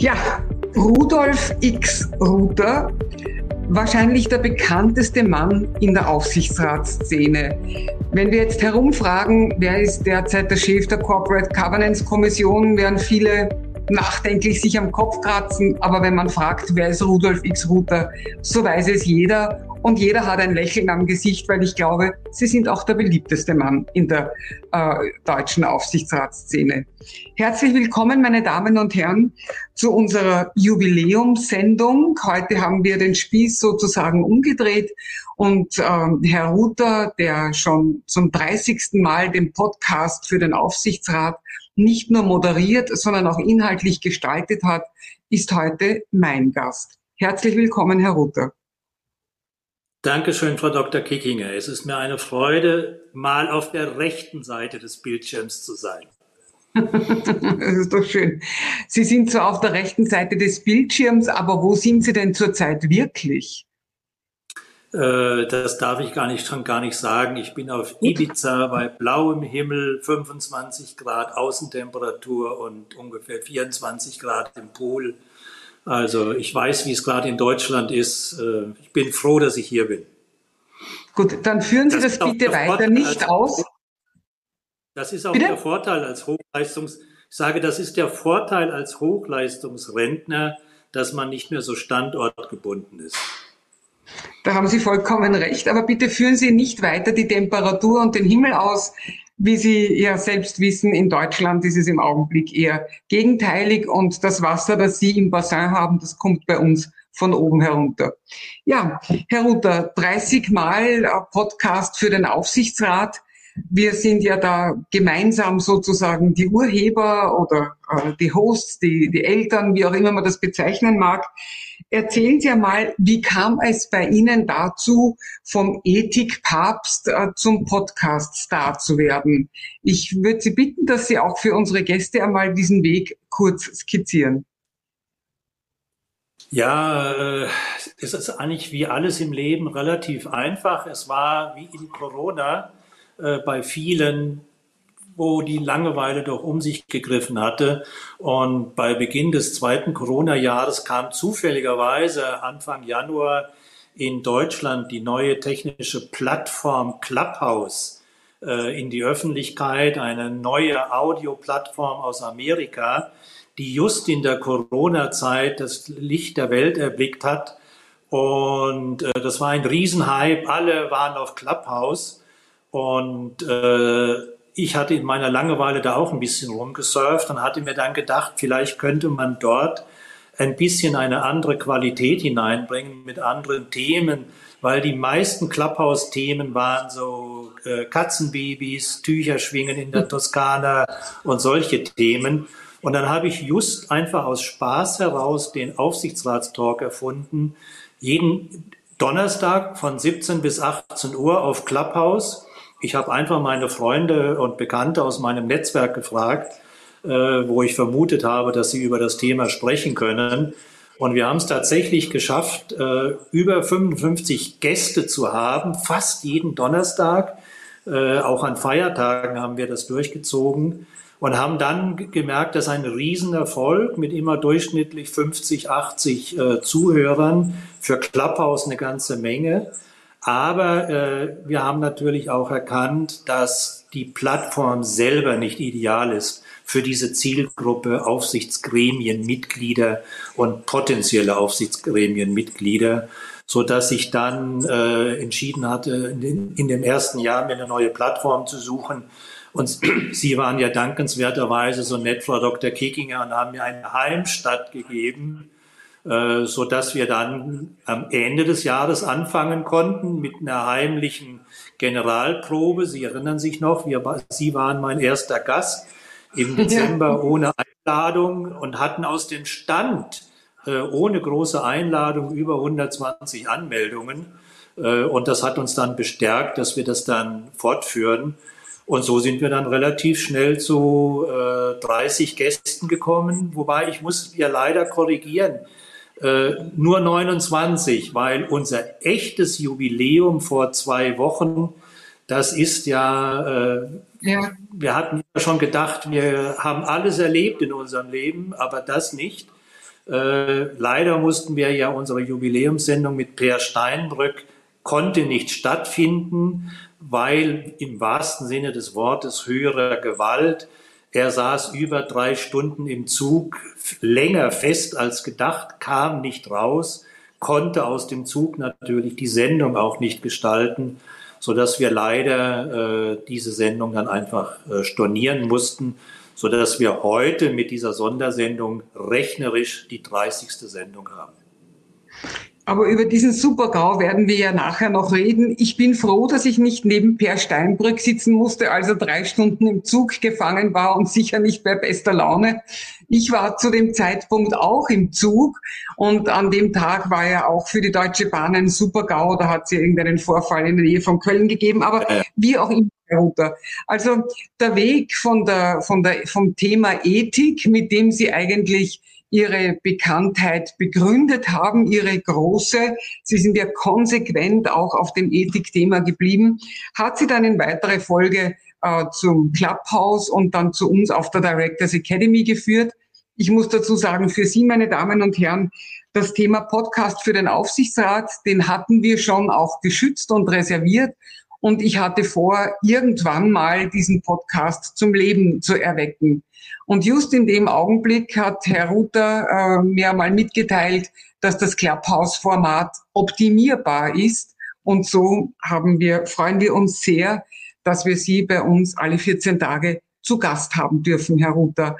Ja, Rudolf X. Ruther, wahrscheinlich der bekannteste Mann in der Aufsichtsratsszene. Wenn wir jetzt herumfragen, wer ist derzeit der Chef der Corporate Governance Kommission, werden viele nachdenklich sich am Kopf kratzen. Aber wenn man fragt, wer ist Rudolf X. Ruther, so weiß es jeder und jeder hat ein Lächeln am Gesicht, weil ich glaube, Sie sind auch der beliebteste Mann in der äh, deutschen Aufsichtsratsszene. Herzlich willkommen, meine Damen und Herren, zu unserer Jubiläumssendung. Heute haben wir den Spieß sozusagen umgedreht und ähm, Herr Ruther, der schon zum 30. Mal den Podcast für den Aufsichtsrat nicht nur moderiert, sondern auch inhaltlich gestaltet hat, ist heute mein Gast. Herzlich willkommen, Herr Ruther. Dankeschön, Frau Dr. Kickinger. Es ist mir eine Freude, mal auf der rechten Seite des Bildschirms zu sein. das ist doch schön. Sie sind zwar auf der rechten Seite des Bildschirms, aber wo sind Sie denn zurzeit wirklich? Äh, das darf ich gar nicht, schon gar nicht sagen. Ich bin auf Ibiza bei blauem Himmel, 25 Grad Außentemperatur und ungefähr 24 Grad im Pool. Also ich weiß, wie es gerade in Deutschland ist. Äh, ich bin froh, dass ich hier bin. Gut, dann führen Sie das, das bitte weiter Vorteil nicht aus. Das ist auch bitte? der Vorteil als Hochleistungs, ich sage, das ist der Vorteil als Hochleistungsrentner, dass man nicht mehr so standortgebunden ist. Da haben Sie vollkommen recht, aber bitte führen Sie nicht weiter die Temperatur und den Himmel aus. Wie Sie ja selbst wissen, in Deutschland ist es im Augenblick eher gegenteilig und das Wasser, das Sie im Bassin haben, das kommt bei uns von oben herunter. Ja, Herr Ruther, 30 Mal Podcast für den Aufsichtsrat. Wir sind ja da gemeinsam sozusagen die Urheber oder äh, die Hosts, die, die Eltern, wie auch immer man das bezeichnen mag. Erzählen Sie mal, wie kam es bei Ihnen dazu, vom Ethikpapst äh, zum Podcast-Star zu werden? Ich würde Sie bitten, dass Sie auch für unsere Gäste einmal diesen Weg kurz skizzieren. Ja, äh, es ist eigentlich wie alles im Leben relativ einfach. Es war wie in Corona äh, bei vielen wo die Langeweile doch um sich gegriffen hatte. Und bei Beginn des zweiten Corona-Jahres kam zufälligerweise Anfang Januar in Deutschland die neue technische Plattform Clubhouse äh, in die Öffentlichkeit, eine neue Audioplattform aus Amerika, die just in der Corona-Zeit das Licht der Welt erblickt hat. Und äh, das war ein Riesenhype. Alle waren auf Clubhouse. Und äh, ich hatte in meiner Langeweile da auch ein bisschen rumgesurft und hatte mir dann gedacht, vielleicht könnte man dort ein bisschen eine andere Qualität hineinbringen mit anderen Themen, weil die meisten Clubhouse-Themen waren so äh, Katzenbabys, Tücher schwingen in der Toskana und solche Themen. Und dann habe ich just einfach aus Spaß heraus den Aufsichtsratstalk erfunden. Jeden Donnerstag von 17 bis 18 Uhr auf Clubhouse ich habe einfach meine Freunde und Bekannte aus meinem Netzwerk gefragt, äh, wo ich vermutet habe, dass sie über das Thema sprechen können. Und wir haben es tatsächlich geschafft, äh, über 55 Gäste zu haben, fast jeden Donnerstag. Äh, auch an Feiertagen haben wir das durchgezogen und haben dann gemerkt, dass ein Riesenerfolg mit immer durchschnittlich 50, 80 äh, Zuhörern für Clubhouse eine ganze Menge. Aber äh, wir haben natürlich auch erkannt, dass die Plattform selber nicht ideal ist für diese Zielgruppe Aufsichtsgremienmitglieder und potenzielle Aufsichtsgremienmitglieder, so dass ich dann äh, entschieden hatte, in, in dem ersten Jahr mir eine neue Plattform zu suchen. Und Sie waren ja dankenswerterweise so nett, Frau Dr. Kickinger, und haben mir eine Heimstatt gegeben, äh, so dass wir dann am Ende des Jahres anfangen konnten mit einer heimlichen Generalprobe. Sie erinnern sich noch, wir, Sie waren mein erster Gast im Dezember ohne Einladung und hatten aus dem Stand äh, ohne große Einladung über 120 Anmeldungen. Äh, und das hat uns dann bestärkt, dass wir das dann fortführen. Und so sind wir dann relativ schnell zu äh, 30 Gästen gekommen, wobei ich muss ja leider korrigieren, äh, nur 29, weil unser echtes Jubiläum vor zwei Wochen, das ist ja, äh, ja. wir hatten ja schon gedacht, wir haben alles erlebt in unserem Leben, aber das nicht. Äh, leider mussten wir ja unsere Jubiläumssendung mit Per Steinbrück konnte nicht stattfinden, weil im wahrsten Sinne des Wortes höherer Gewalt er saß über drei Stunden im Zug, länger fest als gedacht, kam nicht raus, konnte aus dem Zug natürlich die Sendung auch nicht gestalten, so dass wir leider äh, diese Sendung dann einfach äh, stornieren mussten, so dass wir heute mit dieser Sondersendung rechnerisch die 30. Sendung haben. Aber über diesen Super-GAU werden wir ja nachher noch reden. Ich bin froh, dass ich nicht neben Per Steinbrück sitzen musste, also drei Stunden im Zug gefangen war und sicher nicht bei bester Laune. Ich war zu dem Zeitpunkt auch im Zug und an dem Tag war ja auch für die Deutsche Bahn ein Super-GAU. Da hat es irgendeinen Vorfall in der Nähe von Köln gegeben. Aber wie auch immer, Herr Also der Weg von der, von der, vom Thema Ethik, mit dem Sie eigentlich ihre Bekanntheit begründet haben, ihre große. Sie sind ja konsequent auch auf dem Ethikthema geblieben. Hat sie dann in weitere Folge äh, zum Clubhouse und dann zu uns auf der Directors Academy geführt. Ich muss dazu sagen, für Sie, meine Damen und Herren, das Thema Podcast für den Aufsichtsrat, den hatten wir schon auch geschützt und reserviert. Und ich hatte vor, irgendwann mal diesen Podcast zum Leben zu erwecken. Und just in dem Augenblick hat Herr Ruther äh, mir mal mitgeteilt, dass das Clubhouse-Format optimierbar ist. Und so haben wir, freuen wir uns sehr, dass wir Sie bei uns alle 14 Tage zu Gast haben dürfen, Herr Ruther.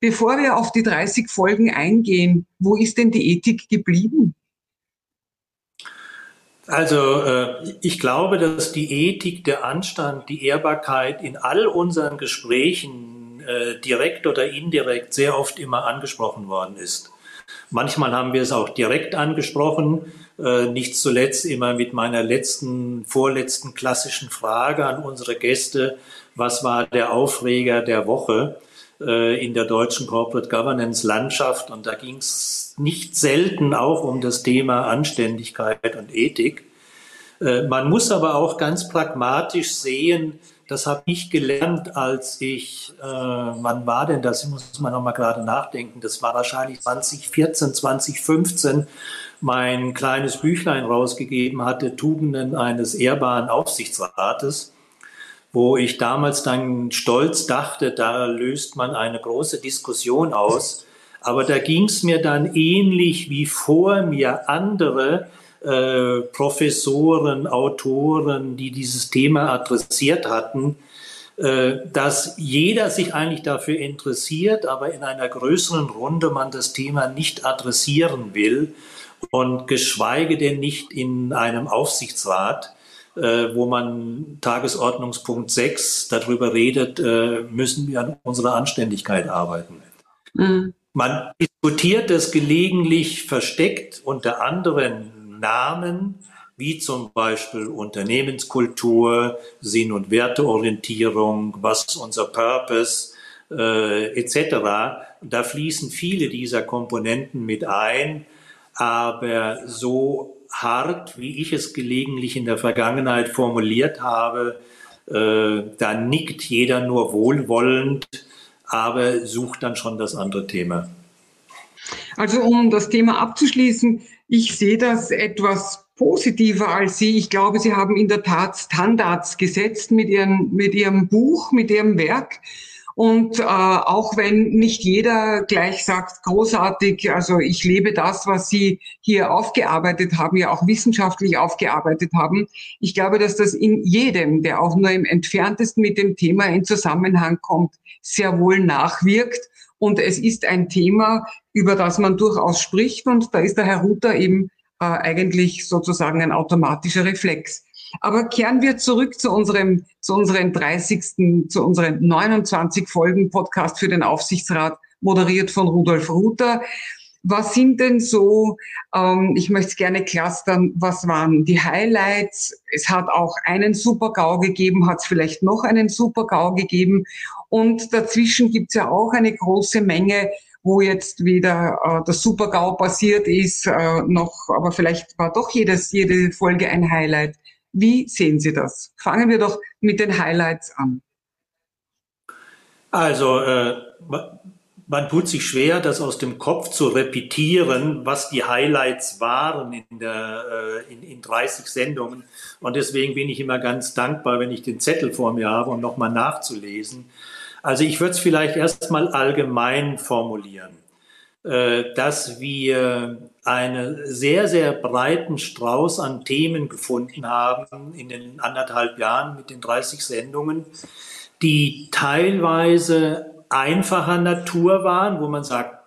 Bevor wir auf die 30 Folgen eingehen, wo ist denn die Ethik geblieben? Also äh, ich glaube, dass die Ethik, der Anstand, die Ehrbarkeit in all unseren Gesprächen äh, direkt oder indirekt sehr oft immer angesprochen worden ist. Manchmal haben wir es auch direkt angesprochen, äh, nicht zuletzt immer mit meiner letzten, vorletzten klassischen Frage an unsere Gäste, was war der Aufreger der Woche äh, in der deutschen Corporate Governance Landschaft? Und da ging es nicht selten auch um das Thema Anständigkeit und Ethik. Äh, man muss aber auch ganz pragmatisch sehen, das habe ich gelernt, als ich, äh, wann war denn das? Muss man noch mal gerade nachdenken. Das war wahrscheinlich 2014, 2015, mein kleines Büchlein rausgegeben hatte, Tugenden eines ehrbaren Aufsichtsrates, wo ich damals dann stolz dachte, da löst man eine große Diskussion aus. Aber da ging es mir dann ähnlich wie vor mir andere, äh, Professoren, Autoren, die dieses Thema adressiert hatten, äh, dass jeder sich eigentlich dafür interessiert, aber in einer größeren Runde man das Thema nicht adressieren will und geschweige denn nicht in einem Aufsichtsrat, äh, wo man Tagesordnungspunkt 6 darüber redet, äh, müssen wir an unserer Anständigkeit arbeiten. Mhm. Man diskutiert das gelegentlich versteckt unter anderen Namen, wie zum Beispiel Unternehmenskultur, Sinn- und Werteorientierung, was ist unser Purpose, äh, etc. Da fließen viele dieser Komponenten mit ein, aber so hart, wie ich es gelegentlich in der Vergangenheit formuliert habe, äh, da nickt jeder nur wohlwollend, aber sucht dann schon das andere Thema. Also um das Thema abzuschließen, ich sehe das etwas positiver als Sie. Ich glaube, Sie haben in der Tat Standards gesetzt mit, Ihren, mit Ihrem Buch, mit Ihrem Werk. Und äh, auch wenn nicht jeder gleich sagt, großartig, also ich lebe das, was Sie hier aufgearbeitet haben, ja auch wissenschaftlich aufgearbeitet haben. Ich glaube, dass das in jedem, der auch nur im entferntesten mit dem Thema in Zusammenhang kommt, sehr wohl nachwirkt und es ist ein Thema, über das man durchaus spricht. Und da ist der Herr Ruther eben äh, eigentlich sozusagen ein automatischer Reflex. Aber kehren wir zurück zu unserem, zu unseren 30., zu unseren 29 Folgen Podcast für den Aufsichtsrat moderiert von Rudolf Ruther. Was sind denn so, ähm, ich möchte es gerne clustern, was waren die Highlights? Es hat auch einen Super-GAU gegeben, hat es vielleicht noch einen Super-GAU gegeben. Und dazwischen gibt es ja auch eine große Menge, wo jetzt wieder äh, Super-GAU passiert ist, äh, noch, aber vielleicht war doch jedes, jede Folge ein Highlight. Wie sehen Sie das? Fangen wir doch mit den Highlights an. Also, äh, man tut sich schwer, das aus dem Kopf zu repetieren, was die Highlights waren in, der, äh, in, in 30 Sendungen. Und deswegen bin ich immer ganz dankbar, wenn ich den Zettel vor mir habe, um nochmal nachzulesen. Also ich würde es vielleicht erstmal allgemein formulieren, äh, dass wir einen sehr, sehr breiten Strauß an Themen gefunden haben in den anderthalb Jahren mit den 30 Sendungen, die teilweise einfacher Natur waren, wo man sagt,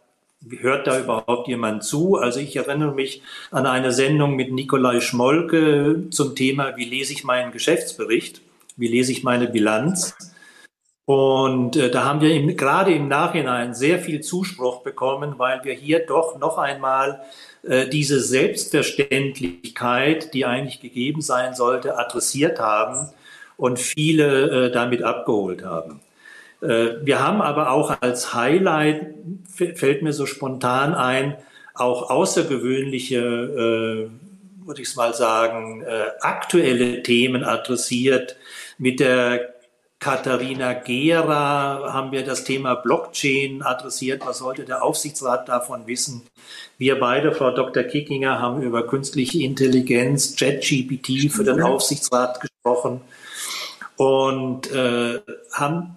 hört da überhaupt jemand zu? Also ich erinnere mich an eine Sendung mit Nikolai Schmolke zum Thema, wie lese ich meinen Geschäftsbericht? Wie lese ich meine Bilanz? Und äh, da haben wir im, gerade im Nachhinein sehr viel Zuspruch bekommen, weil wir hier doch noch einmal äh, diese Selbstverständlichkeit, die eigentlich gegeben sein sollte, adressiert haben und viele äh, damit abgeholt haben. Äh, wir haben aber auch als Highlight, fällt mir so spontan ein, auch außergewöhnliche, äh, würde ich es mal sagen, äh, aktuelle Themen adressiert. Mit der Katharina Gera haben wir das Thema Blockchain adressiert. Was sollte der Aufsichtsrat davon wissen? Wir beide, Frau Dr. Kickinger, haben über künstliche Intelligenz, ChatGPT für den Aufsichtsrat gesprochen und äh, haben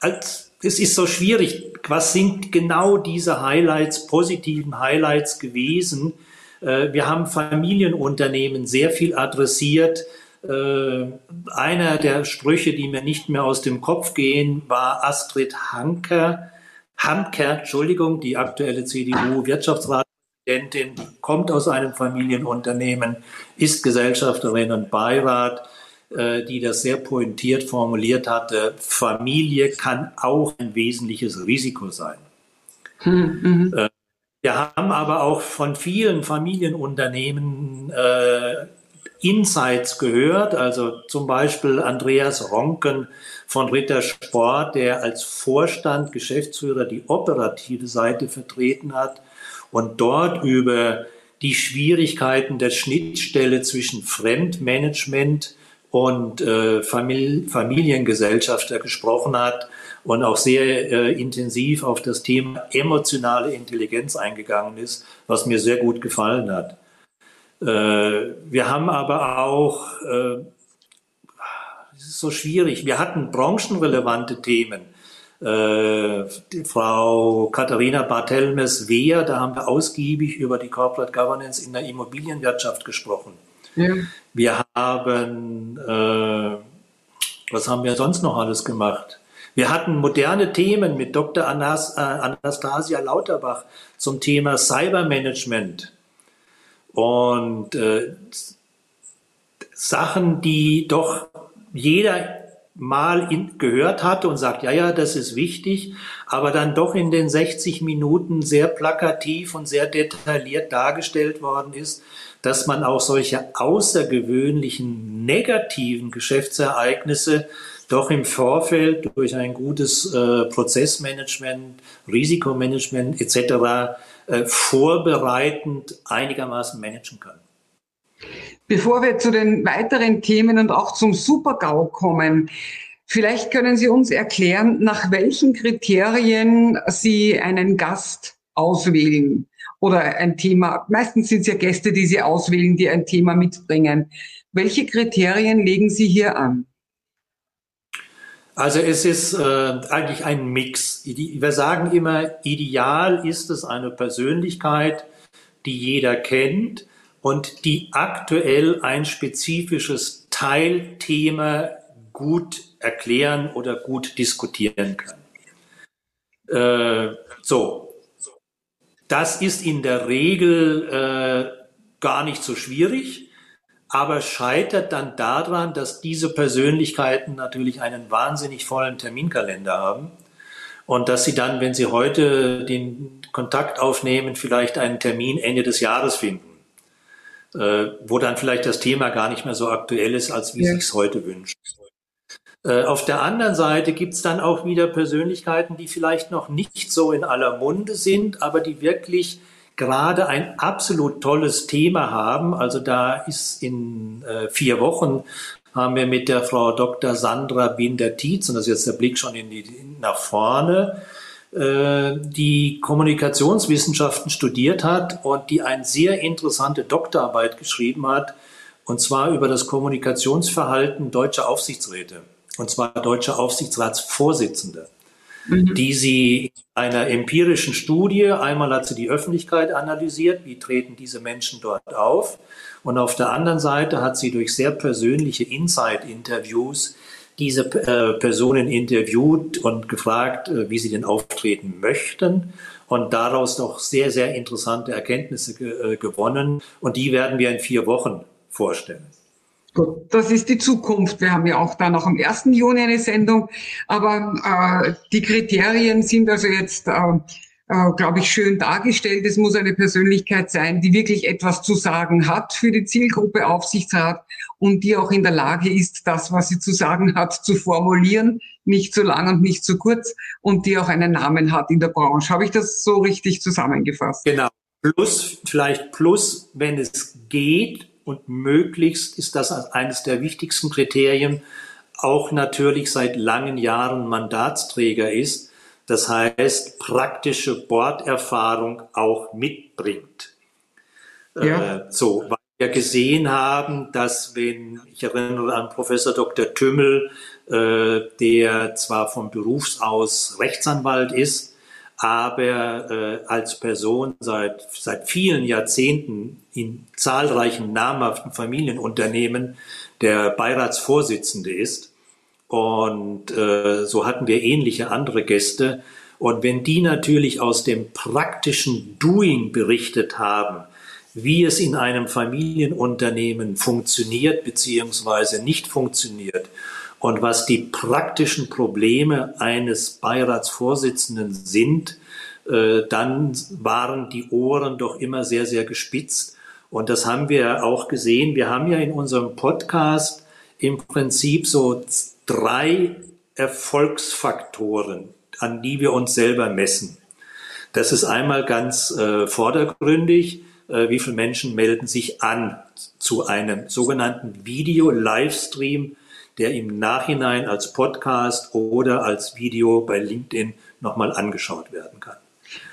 als, es ist so schwierig. Was sind genau diese Highlights, positiven Highlights gewesen? Äh, wir haben Familienunternehmen sehr viel adressiert. Äh, einer der Sprüche, die mir nicht mehr aus dem Kopf gehen, war Astrid Hanker, Hamker, Entschuldigung, die aktuelle CDU-Wirtschaftsratspräsidentin, kommt aus einem Familienunternehmen, ist Gesellschafterin und Beirat äh, die das sehr pointiert formuliert hatte, Familie kann auch ein wesentliches Risiko sein. Mhm. Wir haben aber auch von vielen Familienunternehmen äh, Insights gehört, also zum Beispiel Andreas Ronken von Ritter Sport, der als Vorstand, Geschäftsführer die operative Seite vertreten hat und dort über die Schwierigkeiten der Schnittstelle zwischen Fremdmanagement und äh, Famili Familiengesellschafter gesprochen hat und auch sehr äh, intensiv auf das Thema emotionale Intelligenz eingegangen ist, was mir sehr gut gefallen hat. Äh, wir haben aber auch, äh, es ist so schwierig, wir hatten branchenrelevante Themen. Äh, Frau Katharina Barthelmes-Wehr, da haben wir ausgiebig über die Corporate Governance in der Immobilienwirtschaft gesprochen. Ja. Wir haben, äh, was haben wir sonst noch alles gemacht? Wir hatten moderne Themen mit Dr. Anas, äh, Anastasia Lauterbach zum Thema Cybermanagement und äh, Sachen, die doch jeder mal in, gehört hatte und sagt, ja, ja, das ist wichtig, aber dann doch in den 60 Minuten sehr plakativ und sehr detailliert dargestellt worden ist, dass man auch solche außergewöhnlichen negativen Geschäftsereignisse doch im Vorfeld durch ein gutes äh, Prozessmanagement, Risikomanagement etc. Äh, vorbereitend einigermaßen managen kann. Bevor wir zu den weiteren Themen und auch zum Super-GAU kommen, vielleicht können Sie uns erklären, nach welchen Kriterien Sie einen Gast auswählen oder ein Thema. Meistens sind es ja Gäste, die Sie auswählen, die ein Thema mitbringen. Welche Kriterien legen Sie hier an? Also es ist äh, eigentlich ein Mix. Wir sagen immer, ideal ist es eine Persönlichkeit, die jeder kennt und die aktuell ein spezifisches Teilthema gut erklären oder gut diskutieren kann. Äh, so, das ist in der Regel äh, gar nicht so schwierig, aber scheitert dann daran, dass diese Persönlichkeiten natürlich einen wahnsinnig vollen Terminkalender haben und dass Sie dann, wenn Sie heute den Kontakt aufnehmen, vielleicht einen Termin Ende des Jahres finden, äh, wo dann vielleicht das Thema gar nicht mehr so aktuell ist, als wie ja. Sie es heute wünschen. Äh, auf der anderen Seite gibt es dann auch wieder Persönlichkeiten, die vielleicht noch nicht so in aller Munde sind, aber die wirklich gerade ein absolut tolles Thema haben. Also da ist in äh, vier Wochen haben wir mit der Frau Dr. Sandra Binder-Tietz, und das ist jetzt der Blick schon in die, nach vorne, äh, die Kommunikationswissenschaften studiert hat und die eine sehr interessante Doktorarbeit geschrieben hat, und zwar über das Kommunikationsverhalten deutscher Aufsichtsräte, und zwar deutscher Aufsichtsratsvorsitzende mhm. die sie in einer empirischen Studie, einmal hat sie die Öffentlichkeit analysiert, wie treten diese Menschen dort auf, und auf der anderen Seite hat sie durch sehr persönliche Inside-Interviews diese äh, Personen interviewt und gefragt, äh, wie sie denn auftreten möchten und daraus doch sehr, sehr interessante Erkenntnisse ge äh, gewonnen. Und die werden wir in vier Wochen vorstellen. Gut, das ist die Zukunft. Wir haben ja auch da noch am 1. Juni eine Sendung, aber äh, die Kriterien sind also jetzt, äh, äh, glaube ich, schön dargestellt. Es muss eine Persönlichkeit sein, die wirklich etwas zu sagen hat für die Zielgruppe Aufsichtsrat und die auch in der Lage ist, das, was sie zu sagen hat, zu formulieren, nicht zu lang und nicht zu kurz und die auch einen Namen hat in der Branche. Habe ich das so richtig zusammengefasst? Genau. Plus, vielleicht plus, wenn es geht, und möglichst ist das eines der wichtigsten Kriterien, auch natürlich seit langen Jahren Mandatsträger ist, das heißt praktische Borderfahrung auch mitbringt. Ja. Äh, so, weil wir gesehen haben, dass wenn, ich erinnere an Professor Dr. Tümmel, äh, der zwar vom Berufs aus Rechtsanwalt ist, aber äh, als Person seit, seit vielen Jahrzehnten in zahlreichen namhaften Familienunternehmen der Beiratsvorsitzende ist. Und äh, so hatten wir ähnliche andere Gäste. Und wenn die natürlich aus dem praktischen Doing berichtet haben, wie es in einem Familienunternehmen funktioniert bzw. nicht funktioniert und was die praktischen Probleme eines Beiratsvorsitzenden sind, äh, dann waren die Ohren doch immer sehr, sehr gespitzt. Und das haben wir auch gesehen. Wir haben ja in unserem Podcast im Prinzip so drei Erfolgsfaktoren, an die wir uns selber messen. Das ist einmal ganz äh, vordergründig, äh, wie viele Menschen melden sich an zu einem sogenannten Video-Livestream der im Nachhinein als Podcast oder als Video bei LinkedIn nochmal angeschaut werden kann.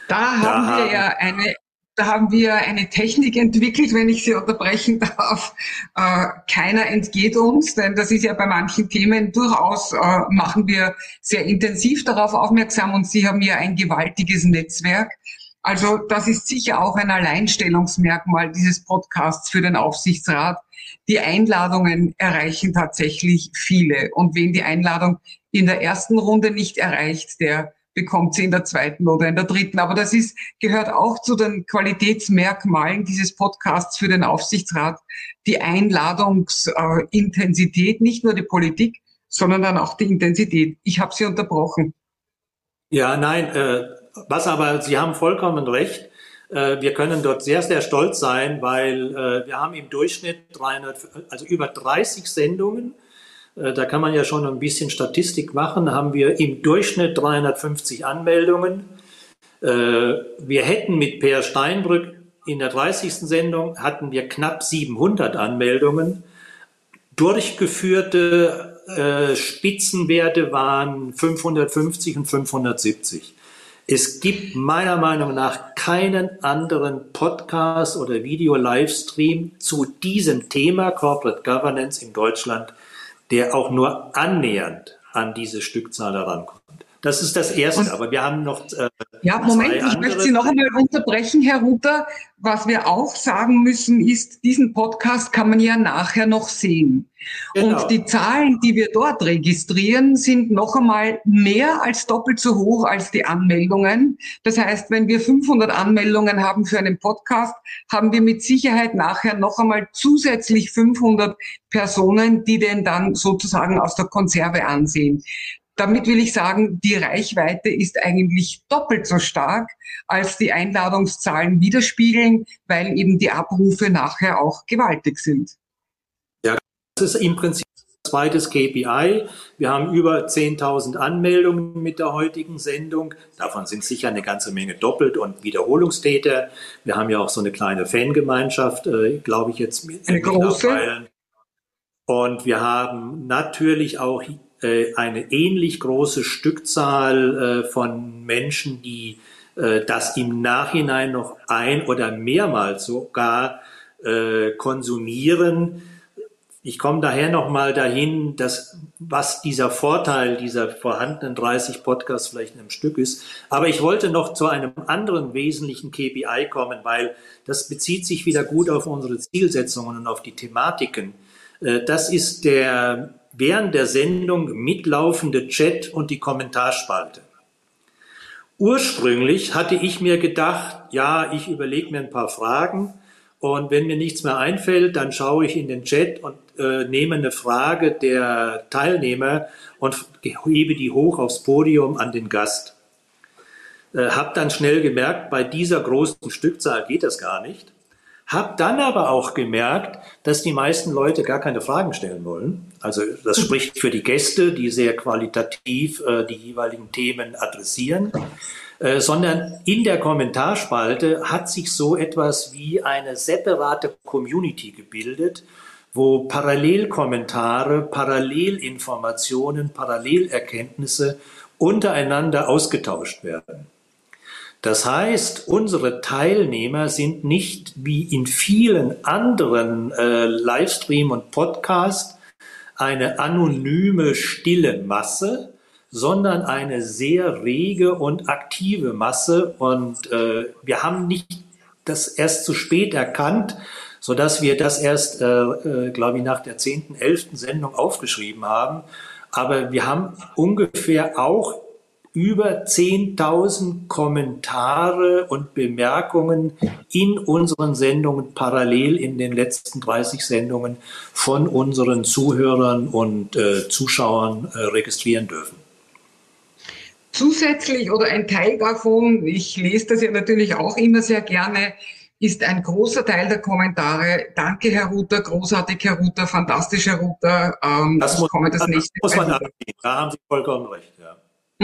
Da, da haben wir ja eine, da haben wir eine Technik entwickelt, wenn ich Sie unterbrechen darf. Äh, keiner entgeht uns, denn das ist ja bei manchen Themen durchaus, äh, machen wir sehr intensiv darauf aufmerksam und Sie haben ja ein gewaltiges Netzwerk. Also das ist sicher auch ein Alleinstellungsmerkmal dieses Podcasts für den Aufsichtsrat, die Einladungen erreichen tatsächlich viele. Und wen die Einladung in der ersten Runde nicht erreicht, der bekommt sie in der zweiten oder in der dritten. Aber das ist, gehört auch zu den Qualitätsmerkmalen dieses Podcasts für den Aufsichtsrat, die Einladungsintensität, nicht nur die Politik, sondern dann auch die Intensität. Ich habe Sie unterbrochen. Ja, nein, äh, was aber, Sie haben vollkommen recht. Äh, wir können dort sehr, sehr stolz sein, weil äh, wir haben im Durchschnitt 300, also über 30 Sendungen. Äh, da kann man ja schon ein bisschen Statistik machen. Haben wir im Durchschnitt 350 Anmeldungen. Wir hätten mit Per Steinbrück in der 30. Sendung hatten wir knapp 700 Anmeldungen. Durchgeführte Spitzenwerte waren 550 und 570. Es gibt meiner Meinung nach keinen anderen Podcast oder Video-Livestream zu diesem Thema Corporate Governance in Deutschland, der auch nur annähernd an diese Stückzahl herankommt. Das ist das Erste, Und, aber wir haben noch. Äh, ja, Moment, ich möchte Sie noch einmal unterbrechen, Herr Ruther. Was wir auch sagen müssen, ist, diesen Podcast kann man ja nachher noch sehen. Genau. Und die Zahlen, die wir dort registrieren, sind noch einmal mehr als doppelt so hoch als die Anmeldungen. Das heißt, wenn wir 500 Anmeldungen haben für einen Podcast, haben wir mit Sicherheit nachher noch einmal zusätzlich 500 Personen, die den dann sozusagen aus der Konserve ansehen. Damit will ich sagen, die Reichweite ist eigentlich doppelt so stark, als die Einladungszahlen widerspiegeln, weil eben die Abrufe nachher auch gewaltig sind. Ja, das ist im Prinzip zweites KPI. Wir haben über 10.000 Anmeldungen mit der heutigen Sendung. Davon sind sicher eine ganze Menge doppelt und Wiederholungstäter. Wir haben ja auch so eine kleine Fangemeinschaft, äh, glaube ich jetzt. Mit, eine große. Und wir haben natürlich auch eine ähnlich große Stückzahl äh, von Menschen, die äh, das im Nachhinein noch ein oder mehrmals sogar konsumieren. Ich komme daher nochmal dahin, dass was dieser Vorteil dieser vorhandenen 30 Podcasts vielleicht in einem Stück ist. Aber ich wollte noch zu einem anderen wesentlichen KPI kommen, weil das bezieht sich wieder gut auf unsere Zielsetzungen und auf die Thematiken. Das ist der während der Sendung mitlaufende Chat und die Kommentarspalte. Ursprünglich hatte ich mir gedacht, ja, ich überlege mir ein paar Fragen und wenn mir nichts mehr einfällt, dann schaue ich in den Chat und äh, nehme eine Frage der Teilnehmer und hebe die hoch aufs Podium an den Gast. Äh, hab dann schnell gemerkt, bei dieser großen Stückzahl geht das gar nicht. Hab dann aber auch gemerkt, dass die meisten Leute gar keine Fragen stellen wollen. Also das spricht für die Gäste, die sehr qualitativ äh, die jeweiligen Themen adressieren, äh, sondern in der Kommentarspalte hat sich so etwas wie eine separate Community gebildet, wo Parallelkommentare, Parallelinformationen, Parallelerkenntnisse untereinander ausgetauscht werden. Das heißt, unsere Teilnehmer sind nicht wie in vielen anderen äh, Livestream und Podcast eine anonyme, stille Masse, sondern eine sehr rege und aktive Masse. Und äh, wir haben nicht das erst zu spät erkannt, so dass wir das erst, äh, äh, glaube ich, nach der zehnten, elften Sendung aufgeschrieben haben. Aber wir haben ungefähr auch über 10.000 Kommentare und Bemerkungen in unseren Sendungen parallel in den letzten 30 Sendungen von unseren Zuhörern und äh, Zuschauern äh, registrieren dürfen. Zusätzlich oder ein Teil davon, ich lese das ja natürlich auch immer sehr gerne, ist ein großer Teil der Kommentare. Danke, Herr Ruther, großartig, Herr Ruther, fantastisch, Herr Ruther. Ähm, das, muss, das, nächste muss man abgeben. Da haben Sie vollkommen recht. Ja.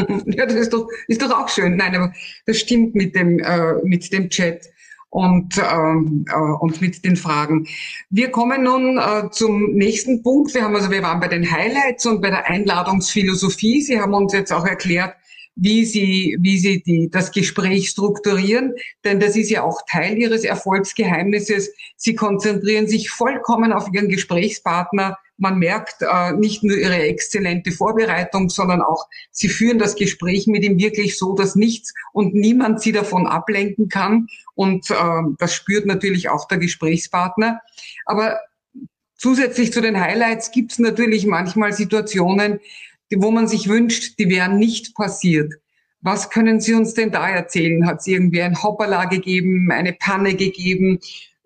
ja, das ist doch, ist doch auch schön. Nein, aber das stimmt mit dem, äh, mit dem Chat und, ähm, äh, und mit den Fragen. Wir kommen nun äh, zum nächsten Punkt. Wir haben also, wir waren bei den Highlights und bei der Einladungsphilosophie. Sie haben uns jetzt auch erklärt, wie Sie, wie Sie die, das Gespräch strukturieren, denn das ist ja auch Teil Ihres Erfolgsgeheimnisses. Sie konzentrieren sich vollkommen auf Ihren Gesprächspartner man merkt äh, nicht nur ihre exzellente Vorbereitung, sondern auch, sie führen das Gespräch mit ihm wirklich so, dass nichts und niemand sie davon ablenken kann. Und äh, das spürt natürlich auch der Gesprächspartner. Aber zusätzlich zu den Highlights gibt es natürlich manchmal Situationen, wo man sich wünscht, die wären nicht passiert. Was können Sie uns denn da erzählen? Hat es irgendwie ein Hoppala gegeben, eine Panne gegeben?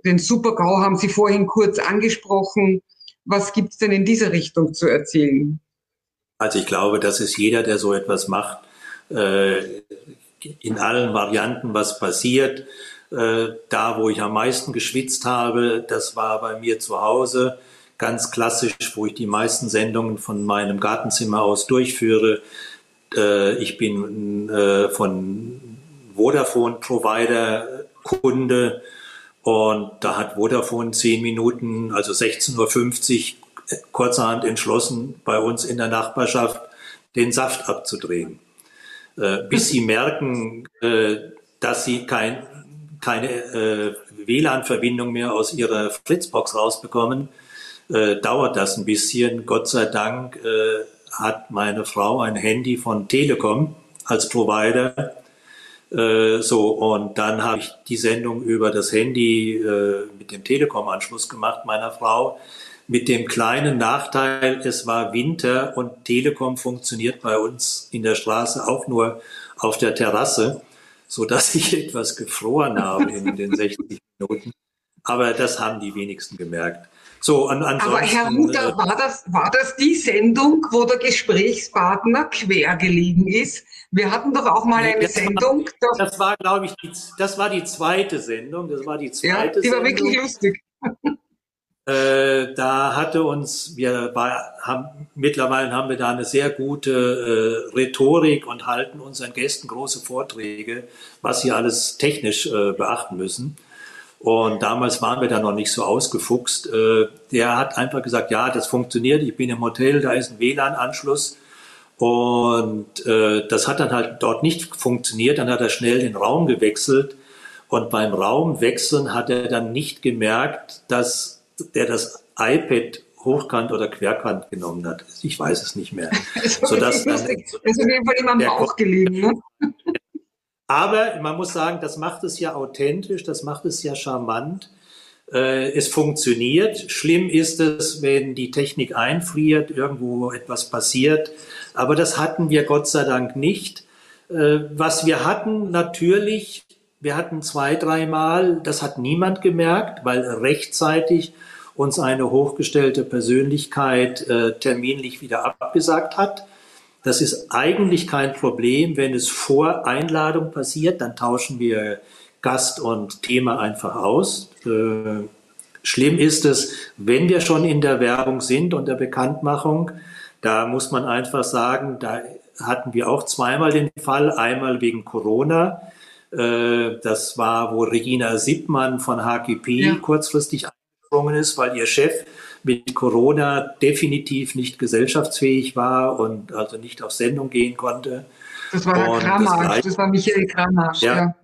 Den Supergau haben Sie vorhin kurz angesprochen. Was gibt es denn in diese Richtung zu erzählen? Also ich glaube, dass es jeder, der so etwas macht, äh, in allen Varianten was passiert. Äh, da, wo ich am meisten geschwitzt habe, das war bei mir zu Hause, ganz klassisch, wo ich die meisten Sendungen von meinem Gartenzimmer aus durchführe. Äh, ich bin von Vodafone Provider Kunde und da hat Vodafone zehn Minuten, also 16.50 Uhr, kurzerhand entschlossen, bei uns in der Nachbarschaft den Saft abzudrehen. Äh, bis sie merken, äh, dass sie kein, keine äh, WLAN-Verbindung mehr aus ihrer Fritzbox rausbekommen, äh, dauert das ein bisschen. Gott sei Dank äh, hat meine Frau ein Handy von Telekom als Provider äh, so, und dann habe ich die Sendung über das Handy äh, mit dem Telekom-Anschluss gemacht, meiner Frau. Mit dem kleinen Nachteil, es war Winter und Telekom funktioniert bei uns in der Straße auch nur auf der Terrasse, so dass ich etwas gefroren habe in den 60 Minuten. Aber das haben die wenigsten gemerkt. So, an, Aber Herr Ruther, äh, war das, war das die Sendung, wo der Gesprächspartner quer gelegen ist? Wir hatten doch auch mal nee, eine das Sendung. War, das war, glaube ich, die, das war die zweite Sendung. Das war die zweite ja, die war wirklich lustig. Äh, da hatte uns, wir war, haben, mittlerweile haben wir da eine sehr gute äh, Rhetorik und halten unseren Gästen große Vorträge, was sie alles technisch äh, beachten müssen. Und damals waren wir da noch nicht so ausgefuchst. Äh, der hat einfach gesagt, ja, das funktioniert, ich bin im Hotel, da ist ein WLAN-Anschluss. Und äh, das hat dann halt dort nicht funktioniert. Dann hat er schnell den Raum gewechselt. Und beim Raumwechseln hat er dann nicht gemerkt, dass der das iPad hochkant oder querkant genommen hat. Ich weiß es nicht mehr. Sodass dann, das ist auf jeden Fall immer am Bauch gelegen. Ne? Aber man muss sagen, das macht es ja authentisch, das macht es ja charmant. Äh, es funktioniert. Schlimm ist es, wenn die Technik einfriert, irgendwo etwas passiert. Aber das hatten wir Gott sei Dank nicht. Äh, was wir hatten natürlich, wir hatten zwei, dreimal, das hat niemand gemerkt, weil rechtzeitig uns eine hochgestellte Persönlichkeit äh, terminlich wieder abgesagt hat. Das ist eigentlich kein Problem. Wenn es vor Einladung passiert, dann tauschen wir Gast und Thema einfach aus. Äh, schlimm ist es, wenn wir schon in der Werbung sind und der Bekanntmachung, da muss man einfach sagen, da hatten wir auch zweimal den Fall, einmal wegen Corona. Äh, das war, wo Regina Sippmann von HGP ja. kurzfristig eingesprungen ist, weil ihr Chef mit Corona definitiv nicht gesellschaftsfähig war und also nicht auf Sendung gehen konnte. Das war Herr Kramarsch, das, das, war Michael Kramarsch, ja. ja.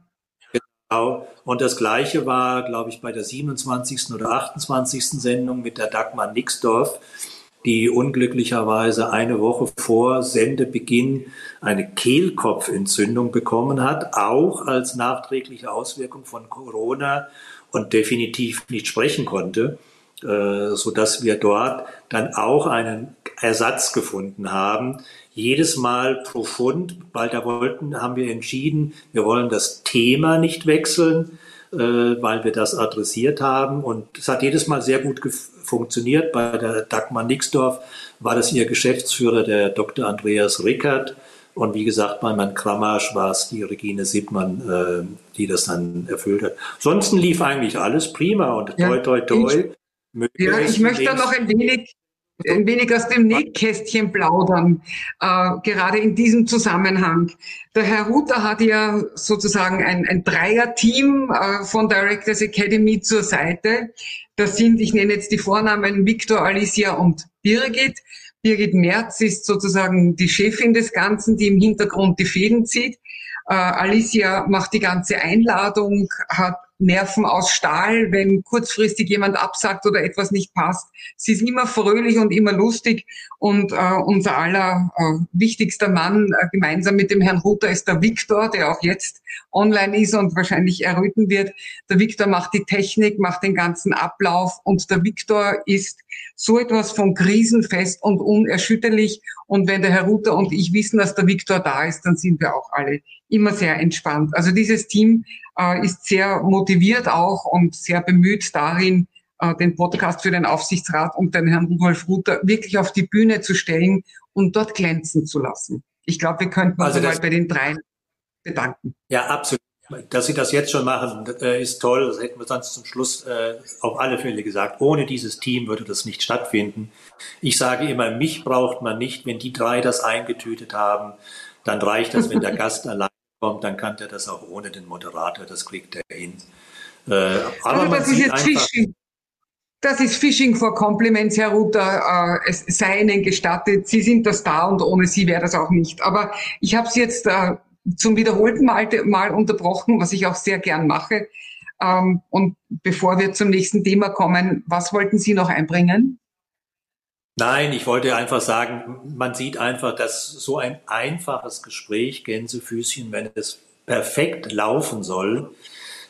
Genau. Und das Gleiche war, glaube ich, bei der 27. oder 28. Sendung mit der Dagmar Nixdorf, die unglücklicherweise eine Woche vor Sendebeginn eine Kehlkopfentzündung bekommen hat, auch als nachträgliche Auswirkung von Corona und definitiv nicht sprechen konnte. Äh, so dass wir dort dann auch einen Ersatz gefunden haben. Jedes Mal pro Pfund, weil da wollten, haben wir entschieden, wir wollen das Thema nicht wechseln, äh, weil wir das adressiert haben. Und es hat jedes Mal sehr gut funktioniert. Bei der Dagmar Nixdorf war das ihr Geschäftsführer, der Dr. Andreas Rickert. Und wie gesagt, bei Herrn Kramasch war es die Regine Siebmann, äh, die das dann erfüllt hat. Ansonsten lief eigentlich alles prima und toi, toi, toi. Ja, ich möchte da noch ein wenig, ein wenig aus dem Nähkästchen plaudern, äh, gerade in diesem Zusammenhang. Der Herr Ruther hat ja sozusagen ein, ein Dreier-Team äh, von Directors Academy zur Seite. Das sind, ich nenne jetzt die Vornamen Victor, Alicia und Birgit. Birgit Merz ist sozusagen die Chefin des Ganzen, die im Hintergrund die Fäden zieht. Äh, Alicia macht die ganze Einladung, hat Nerven aus Stahl, wenn kurzfristig jemand absagt oder etwas nicht passt. Sie ist immer fröhlich und immer lustig und äh, unser aller äh, wichtigster Mann äh, gemeinsam mit dem Herrn Ruther ist der Viktor, der auch jetzt online ist und wahrscheinlich erröten wird. Der Viktor macht die Technik, macht den ganzen Ablauf und der Viktor ist so etwas von krisenfest und unerschütterlich. Und wenn der Herr Ruther und ich wissen, dass der Viktor da ist, dann sind wir auch alle immer sehr entspannt. Also dieses Team äh, ist sehr motiviert auch und sehr bemüht darin, äh, den Podcast für den Aufsichtsrat und den Herrn Rudolf Ruther wirklich auf die Bühne zu stellen und dort glänzen zu lassen. Ich glaube, wir könnten uns also mal bei den dreien bedanken. Ja, absolut. Dass Sie das jetzt schon machen, äh, ist toll. Das hätten wir sonst zum Schluss äh, auf alle Fälle gesagt. Ohne dieses Team würde das nicht stattfinden. Ich sage immer, mich braucht man nicht. Wenn die drei das eingetütet haben, dann reicht das, wenn der Gast allein kommt, dann kann der das auch ohne den Moderator, das kriegt er hin. Äh, aber also das ist jetzt Phishing. Das ist Phishing for Compliments, Herr Ruther. Äh, es sei Ihnen gestattet. Sie sind das da und ohne Sie wäre das auch nicht. Aber ich habe Sie jetzt äh, zum wiederholten Mal, Mal unterbrochen, was ich auch sehr gern mache. Ähm, und bevor wir zum nächsten Thema kommen, was wollten Sie noch einbringen? Nein, ich wollte einfach sagen, man sieht einfach, dass so ein einfaches Gespräch, Gänsefüßchen, wenn es perfekt laufen soll,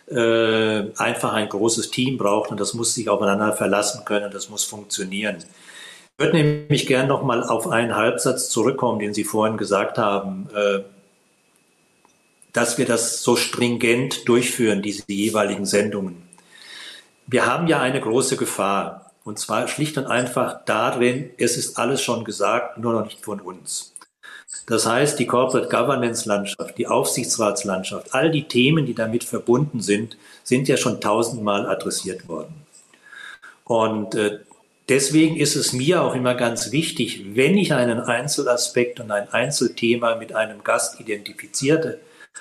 äh, einfach ein großes Team braucht und das muss sich aufeinander verlassen können, das muss funktionieren. Ich würde nämlich gern nochmal auf einen Halbsatz zurückkommen, den Sie vorhin gesagt haben, äh, dass wir das so stringent durchführen, diese jeweiligen Sendungen. Wir haben ja eine große Gefahr Und zwar schlicht und einfach darin, es ist alles schon gesagt, nur noch nicht von uns. Das heißt, die Corporate Governance Landschaft, die Aufsichtsratslandschaft, all die Themen, die damit verbunden sind, sind ja schon tausendmal adressiert worden. Und äh, deswegen ist es mir auch immer ganz wichtig, wenn ich einen Einzelaspekt und ein Einzelthema mit einem Gast identifizierte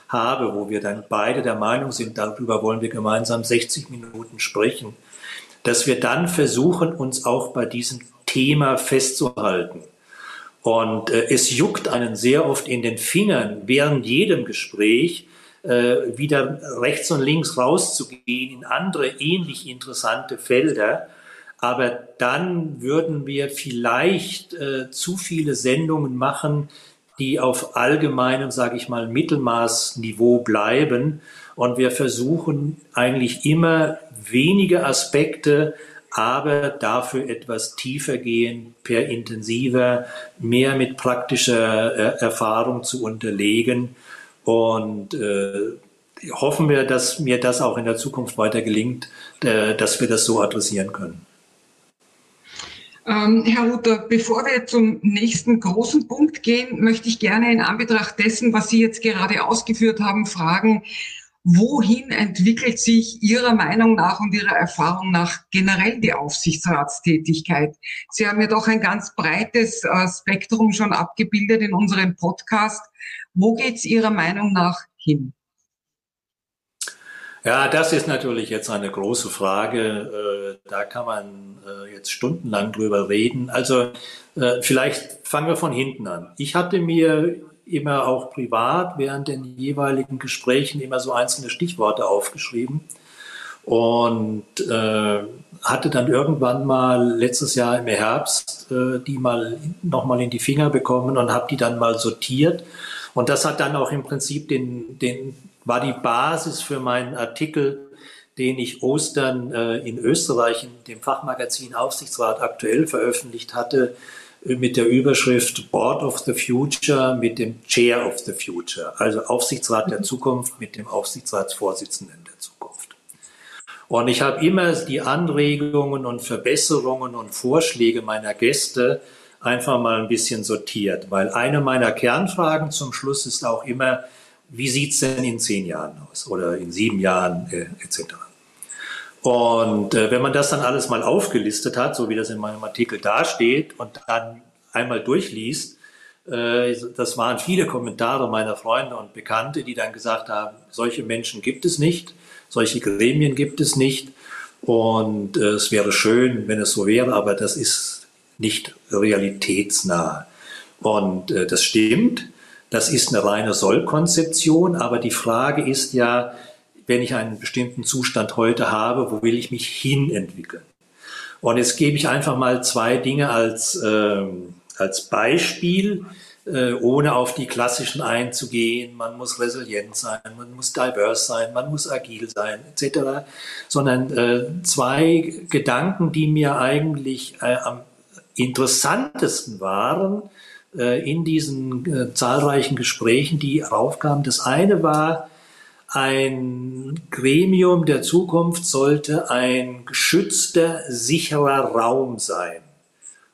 habe, wo wir dann beide der Meinung sind, darüber wollen wir gemeinsam 60 Minuten sprechen, dass wir dann versuchen, uns auch bei diesem Thema festzuhalten. Und äh, es juckt einen sehr oft in den Fingern, während jedem Gespräch äh, wieder rechts und links rauszugehen in andere ähnlich interessante Felder aber dann würden wir vielleicht äh, zu viele Sendungen machen, die auf allgemeinem, sage ich mal, Mittelmaßniveau bleiben. Und wir versuchen eigentlich immer wenige Aspekte, aber dafür etwas tiefer gehen, per intensiver, mehr mit praktischer äh, Erfahrung zu unterlegen. Und äh, hoffen wir, dass mir das auch in der Zukunft weiter gelingt, äh, dass wir das so adressieren können. Ähm, Herr Ruther, bevor wir zum nächsten großen Punkt gehen, möchte ich gerne in Anbetracht dessen, was Sie jetzt gerade ausgeführt haben, fragen, wohin entwickelt sich Ihrer Meinung nach und Ihrer Erfahrung nach generell die Aufsichtsratstätigkeit? Sie haben ja doch ein ganz breites äh, Spektrum schon abgebildet in unserem Podcast. Wo geht es Ihrer Meinung nach hin? Ja, das ist natürlich jetzt eine große Frage. Äh, da kann man äh, jetzt stundenlang drüber reden. Also äh, vielleicht fangen wir von hinten an. Ich hatte mir immer auch privat während den jeweiligen Gesprächen immer so einzelne Stichworte aufgeschrieben und hatte dann irgendwann mal letztes Jahr im Herbst die mal nochmal in die Finger bekommen und habe die dann mal sortiert. Und das hat dann auch im Prinzip den, den war die Basis für meinen Artikel, den ich Ostern äh, in Österreich in dem Fachmagazin Aufsichtsrat aktuell veröffentlicht hatte, äh, mit der Überschrift Board of the Future mit dem Chair of the Future, also Aufsichtsrat der Zukunft mit dem Aufsichtsratsvorsitzenden der Zukunft. Und ich habe immer die Anregungen und Verbesserungen und Vorschläge meiner Gäste einfach mal ein bisschen sortiert, weil eine meiner Kernfragen zum Schluss ist auch immer, wie sieht es denn in zehn Jahren aus oder in sieben Jahren äh, etc. Und äh, wenn man das dann alles mal aufgelistet hat, so wie das in meinem Artikel dasteht und dann einmal durchliest, äh, das waren viele Kommentare meiner Freunde und Bekannte, die dann gesagt haben, solche Menschen gibt es nicht, solche Gremien gibt es nicht und äh, es wäre schön, wenn es so wäre, aber das ist nicht realitätsnah. Und äh, das stimmt. Das ist eine reine Sollkonzeption, aber die Frage ist ja, wenn ich einen bestimmten Zustand heute habe, wo will ich mich hin entwickeln? Und jetzt gebe ich einfach mal zwei Dinge als, äh, als Beispiel, äh, ohne auf die klassischen einzugehen. Man muss resilient sein, man muss diverse sein, man muss agil sein, etc. Sondern äh, zwei Gedanken, die mir eigentlich äh, am interessantesten waren, in diesen äh, zahlreichen Gesprächen, die aufkamen. Das eine war, ein Gremium der Zukunft sollte ein geschützter, sicherer Raum sein.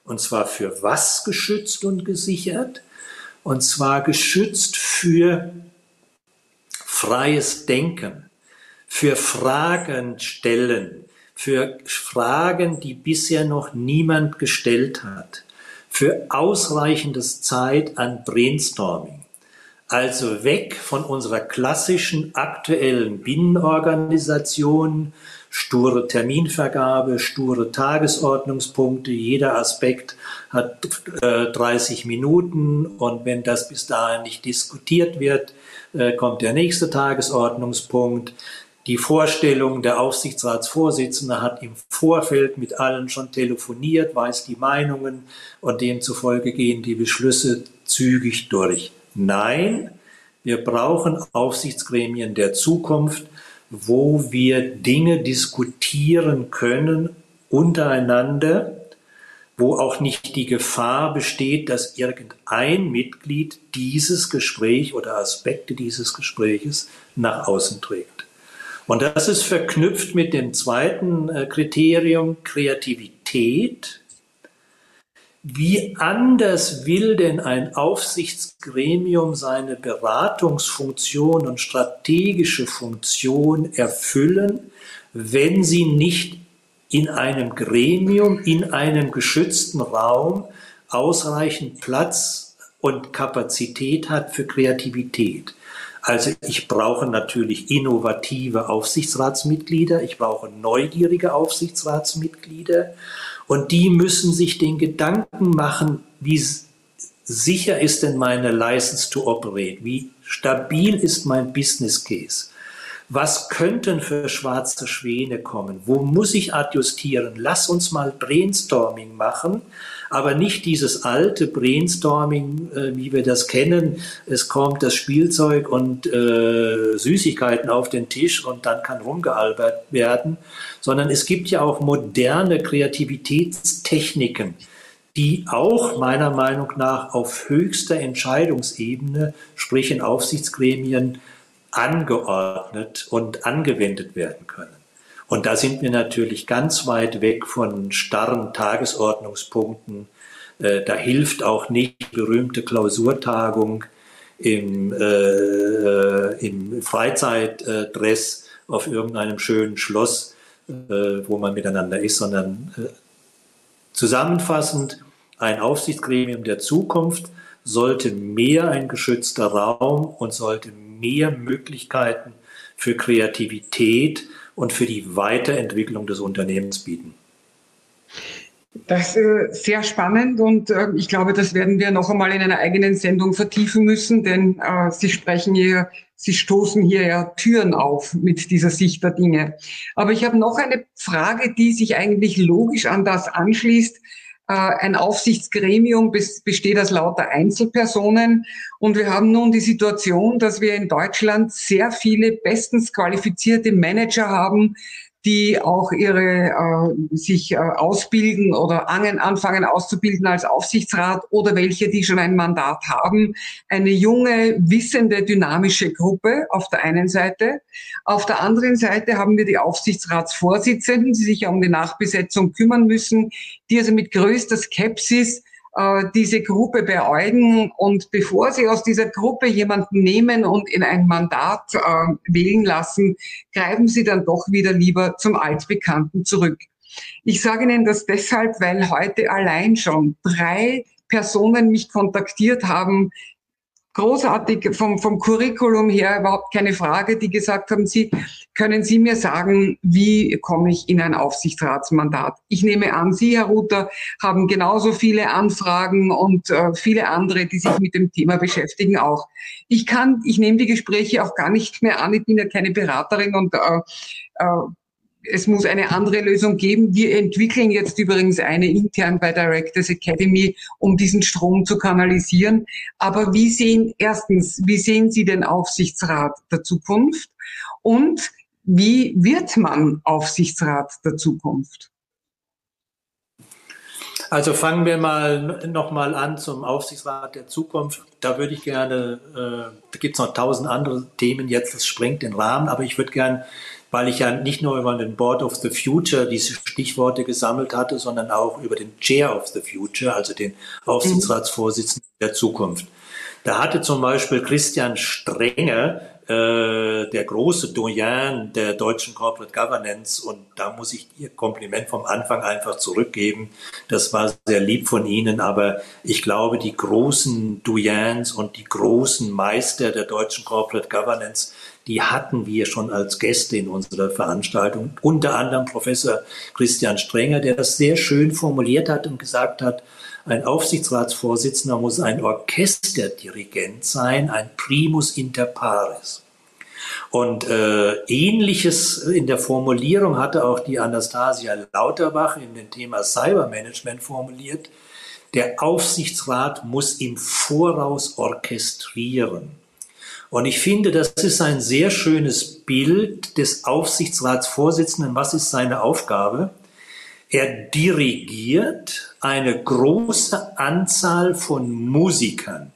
Und zwar für was geschützt und gesichert? Und zwar geschützt für freies Denken, für Fragen stellen, für Fragen, die bisher noch niemand gestellt hat für ausreichendes Zeit an Brainstorming. Also weg von unserer klassischen aktuellen Binnenorganisation, sture Terminvergabe, sture Tagesordnungspunkte, jeder Aspekt hat äh, 30 Minuten und wenn das bis dahin nicht diskutiert wird, äh, kommt der nächste Tagesordnungspunkt. Die Vorstellung, der Aufsichtsratsvorsitzende hat im Vorfeld mit allen schon telefoniert, weiß die Meinungen und demzufolge gehen die Beschlüsse zügig durch. Nein, wir brauchen Aufsichtsgremien der Zukunft, wo wir Dinge diskutieren können untereinander, wo auch nicht die Gefahr besteht, dass irgendein Mitglied dieses Gespräch oder Aspekte dieses Gespräches nach außen trägt. Und das ist verknüpft mit dem zweiten äh, Kriterium Kreativität Kreativität. Wie anders will denn ein Aufsichtsgremium seine Beratungsfunktion und strategische Funktion erfüllen, wenn sie nicht in einem Gremium, in einem geschützten Raum ausreichend Platz und Kapazität hat für Kreativität. Also ich brauche natürlich innovative Aufsichtsratsmitglieder, ich brauche neugierige Aufsichtsratsmitglieder und die müssen sich den Gedanken machen, wie sicher ist denn meine License to Operate, wie stabil ist mein Business Case. Was könnten für schwarze Schwäne kommen? Wo muss ich adjustieren? Lass uns mal Brainstorming machen aber nicht dieses alte Brainstorming, äh, wie wir das kennen. Es kommt das Spielzeug und äh, Süßigkeiten auf den Tisch und dann kann rumgealbert werden, sondern es gibt ja auch moderne Kreativitätstechniken, die auch meiner Meinung nach auf höchster Entscheidungsebene, sprich in Aufsichtsgremien, angeordnet und angewendet werden können. Und da sind wir natürlich ganz weit weg von starren Tagesordnungspunkten. Äh, da hilft auch nicht die berühmte Klausurtagung im, äh, im Freizeitdress auf irgendeinem schönen Schloss, äh, wo man miteinander ist, sondern äh, zusammenfassend, ein Aufsichtsgremium der Zukunft sollte mehr ein geschützter Raum und sollte mehr Möglichkeiten für Kreativität und für die Weiterentwicklung des Unternehmens bieten. Das ist sehr spannend und äh, ich glaube, das werden wir noch einmal in einer eigenen Sendung vertiefen müssen, denn äh, Sie sprechen hier, Sie stoßen hier ja Türen auf mit dieser Sicht der Dinge. Aber ich habe noch eine Frage, die sich eigentlich logisch an das anschließt. Äh, ein Aufsichtsgremium besteht aus lauter Einzelpersonen. Und wir haben nun die Situation, dass wir in Deutschland sehr viele bestens qualifizierte Manager haben, die auch ihre äh, sich äh, ausbilden oder angen, anfangen auszubilden als Aufsichtsrat oder welche, die schon ein Mandat haben. Eine junge, wissende, dynamische Gruppe auf der einen Seite. Auf der anderen Seite haben wir die Aufsichtsratsvorsitzenden, die sich ja um die Nachbesetzung kümmern müssen, die also mit größter Skepsis äh, diese Gruppe beäugen und bevor sie aus dieser Gruppe jemanden nehmen und in ein Mandat äh, wählen lassen, greifen sie dann doch wieder lieber zum Altbekannten zurück. Ich sage Ihnen das deshalb, weil heute allein schon drei Personen mich kontaktiert haben, großartig vom, vom Curriculum her überhaupt keine Frage, die gesagt haben, Sie, können Sie mir sagen, wie komme ich in ein Aufsichtsratsmandat? Ich nehme an, Sie, Herr Ruther, haben genauso viele Anfragen und äh, viele andere, die sich mit dem Thema beschäftigen, auch. Ich kann, ich nehme die Gespräche auch gar nicht mehr an. Ich bin ja keine Beraterin und äh, äh, es muss eine andere Lösung geben. Wir entwickeln jetzt übrigens eine intern bei Directors Academy, um diesen Strom zu kanalisieren. Aber wie sehen, erstens, wie sehen Sie den Aufsichtsrat der Zukunft? Und wie wird man Aufsichtsrat der Zukunft? Also fangen wir mal nochmal an zum Aufsichtsrat der Zukunft. Da würde ich gerne, äh, da gibt es noch tausend andere Themen jetzt, das sprengt den Rahmen, aber ich würde gerne weil ich ja nicht nur über den Board of the Future diese Stichworte gesammelt hatte, sondern auch über den Chair of the Future, also den Aufsichtsratsvorsitzenden der Zukunft. Da hatte zum Beispiel Christian Strenge, äh, der große Doyen der deutschen Corporate Governance, und da muss ich Ihr Kompliment vom Anfang einfach zurückgeben. Das war sehr lieb von Ihnen, aber ich glaube, die großen Doyens und die großen Meister der deutschen Corporate Governance die hatten wir schon als Gäste in unserer Veranstaltung. Unter anderem Professor Christian Strenger, der das sehr schön formuliert hat und gesagt hat, ein Aufsichtsratsvorsitzender muss ein Orchesterdirigent sein, ein Primus inter pares. Und äh, ähnliches in der Formulierung hatte auch die Anastasia Lauterbach in dem Thema Cybermanagement formuliert. Der Aufsichtsrat muss im Voraus orchestrieren. Und ich finde, das ist ein sehr schönes Bild des Aufsichtsratsvorsitzenden. Was ist seine Aufgabe? Er dirigiert eine große Anzahl von Musikern.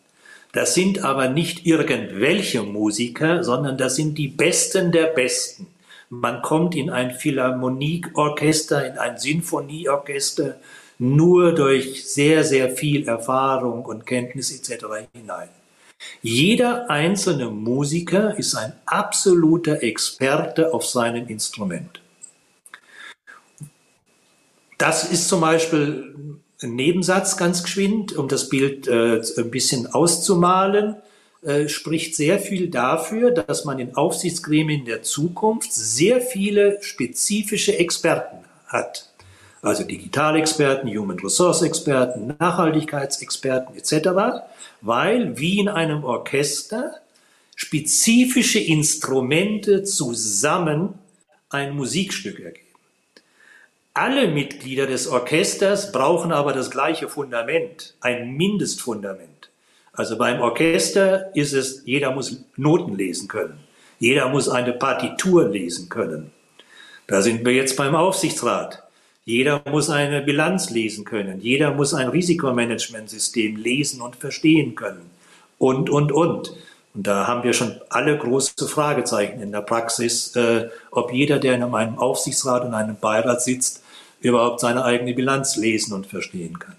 Das sind aber nicht irgendwelche Musiker, sondern das sind die Besten der Besten. Man kommt in ein Philharmonieorchester, in ein Sinfonieorchester nur durch sehr, sehr viel Erfahrung und Kenntnis etc. hinein. Jeder einzelne Musiker ist ein absoluter Experte auf seinem Instrument. Das ist zum Beispiel ein Nebensatz ganz geschwind, um das Bild äh, ein bisschen auszumalen, äh, spricht sehr viel dafür, dass man in Aufsichtsgremien der Zukunft sehr viele spezifische Experten hat. Also Digitalexperten, Human Resource Experten, Nachhaltigkeitsexperten etc weil wie in einem Orchester spezifische Instrumente zusammen ein Musikstück ergeben. Alle Mitglieder des Orchesters brauchen aber das gleiche Fundament, ein Mindestfundament. Also beim Orchester ist es, jeder muss Noten lesen können. Jeder muss eine Partitur lesen können. Da sind wir jetzt beim Aufsichtsrat. Jeder muss eine Bilanz lesen können. Jeder muss ein Risikomanagementsystem lesen und verstehen können. Und, und, und. Und da haben wir schon alle große Fragezeichen in der Praxis, äh, ob jeder, der in einem Aufsichtsrat und einem Beirat sitzt, überhaupt seine eigene Bilanz lesen und verstehen kann.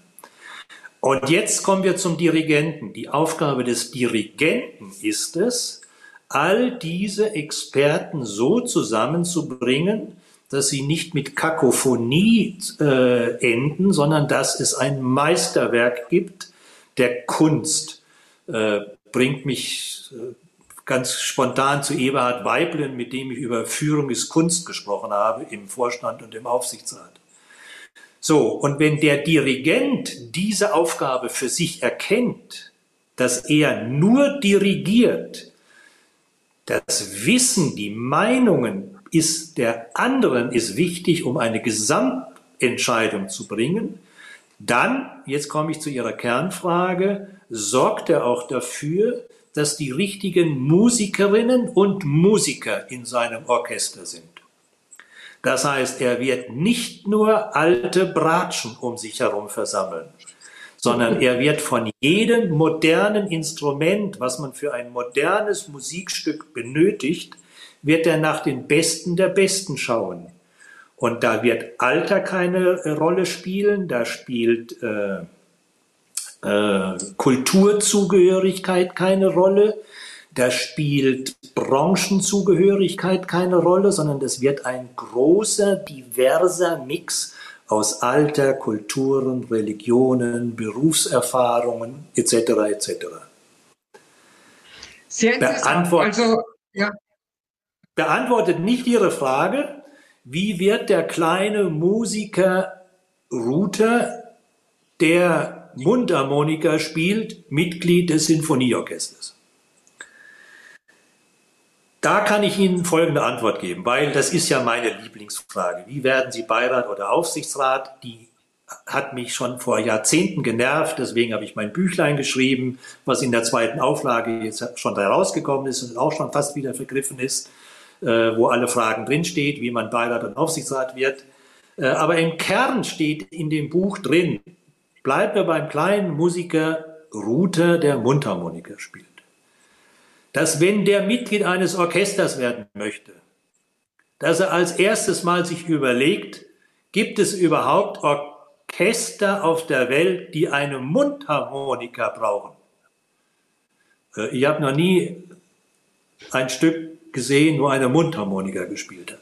Und jetzt kommen wir zum Dirigenten. Die Aufgabe des Dirigenten ist es, all diese Experten so zusammenzubringen, dass sie nicht mit Kakophonie äh, enden, sondern dass es ein Meisterwerk gibt der Kunst. Äh, bringt mich äh, ganz spontan zu Eberhard Weiblen, mit dem ich über Führung ist Kunst gesprochen habe im Vorstand und im Aufsichtsrat. So, und wenn der Dirigent diese Aufgabe für sich erkennt, dass er nur dirigiert, das Wissen, die Meinungen ist der anderen ist wichtig, um eine Gesamtentscheidung zu bringen, dann, jetzt komme ich zu Ihrer Kernfrage, sorgt er auch dafür, dass die richtigen Musikerinnen und Musiker in seinem Orchester sind. Das heißt, er wird nicht nur alte Bratschen um sich herum versammeln, sondern er wird von jedem modernen Instrument, was man für ein modernes Musikstück benötigt, wird er nach den Besten der Besten schauen. Und da wird Alter keine äh, Rolle spielen, da spielt äh, äh, Kulturzugehörigkeit keine Rolle, da spielt Branchenzugehörigkeit keine Rolle, sondern das wird ein großer, diverser Mix aus Alter, Kulturen, Religionen, Berufserfahrungen etc. etc. Sehr interessant. Also, ja beantwortet nicht Ihre Frage, wie wird der kleine Musiker Ruther, der Mundharmonika spielt, Mitglied des Sinfonieorchesters? Da kann ich Ihnen folgende Antwort geben, weil das ist ja meine Lieblingsfrage. Wie werden Sie Beirat oder Aufsichtsrat? Die hat mich schon vor Jahrzehnten genervt, deswegen habe ich mein Büchlein geschrieben, was in der zweiten Auflage jetzt schon herausgekommen ist und auch schon fast wieder vergriffen ist. Äh, wo alle Fragen drinsteht, wie man Beirat und Aufsichtsrat wird. Äh, aber im Kern steht in dem Buch drin, bleibt er beim kleinen Musiker Ruther, der Mundharmonika spielt. Dass wenn der Mitglied eines Orchesters werden möchte, dass er als erstes mal sich überlegt, gibt es überhaupt Orchester auf der Welt, die eine Mundharmonika brauchen? Äh, ich habe noch nie ein Stück gesehen, wo eine Mundharmonika gespielt hat.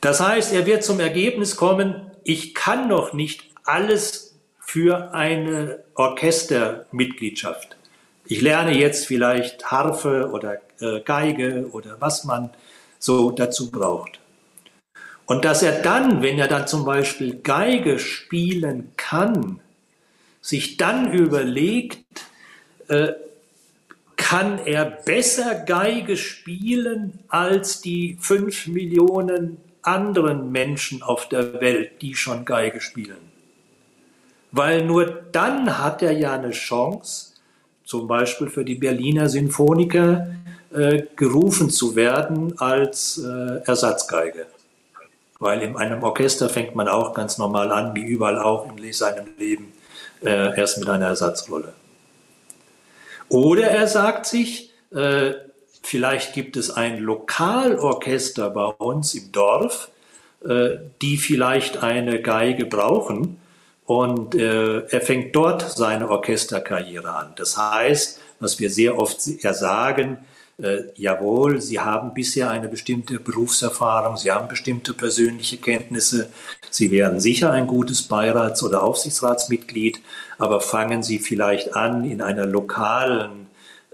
Das heißt, er wird zum Ergebnis kommen, ich kann noch nicht alles für eine Orchestermitgliedschaft. Ich lerne jetzt vielleicht Harfe oder äh, Geige oder was man so dazu braucht. Und dass er dann, wenn er dann zum Beispiel Geige spielen kann, sich dann überlegt, äh, kann er besser Geige spielen als die fünf Millionen anderen Menschen auf der Welt, die schon Geige spielen. Weil nur dann hat er ja eine Chance, zum Beispiel für die Berliner Sinfoniker äh, gerufen zu werden als äh, Ersatzgeige. Weil in einem Orchester fängt man auch ganz normal an, wie überall auch in seinem Leben, äh, erst mit einer Ersatzrolle. Oder er sagt sich, äh, vielleicht gibt es ein Lokalorchester bei uns im Dorf, äh, die vielleicht eine Geige brauchen und äh, er fängt dort seine Orchesterkarriere an. Das heißt, was wir sehr oft sagen, äh, jawohl, Sie haben bisher eine bestimmte Berufserfahrung, Sie haben bestimmte persönliche Kenntnisse, Sie wären sicher ein gutes Beirats- oder Aufsichtsratsmitglied, aber fangen Sie vielleicht an, in einer lokalen,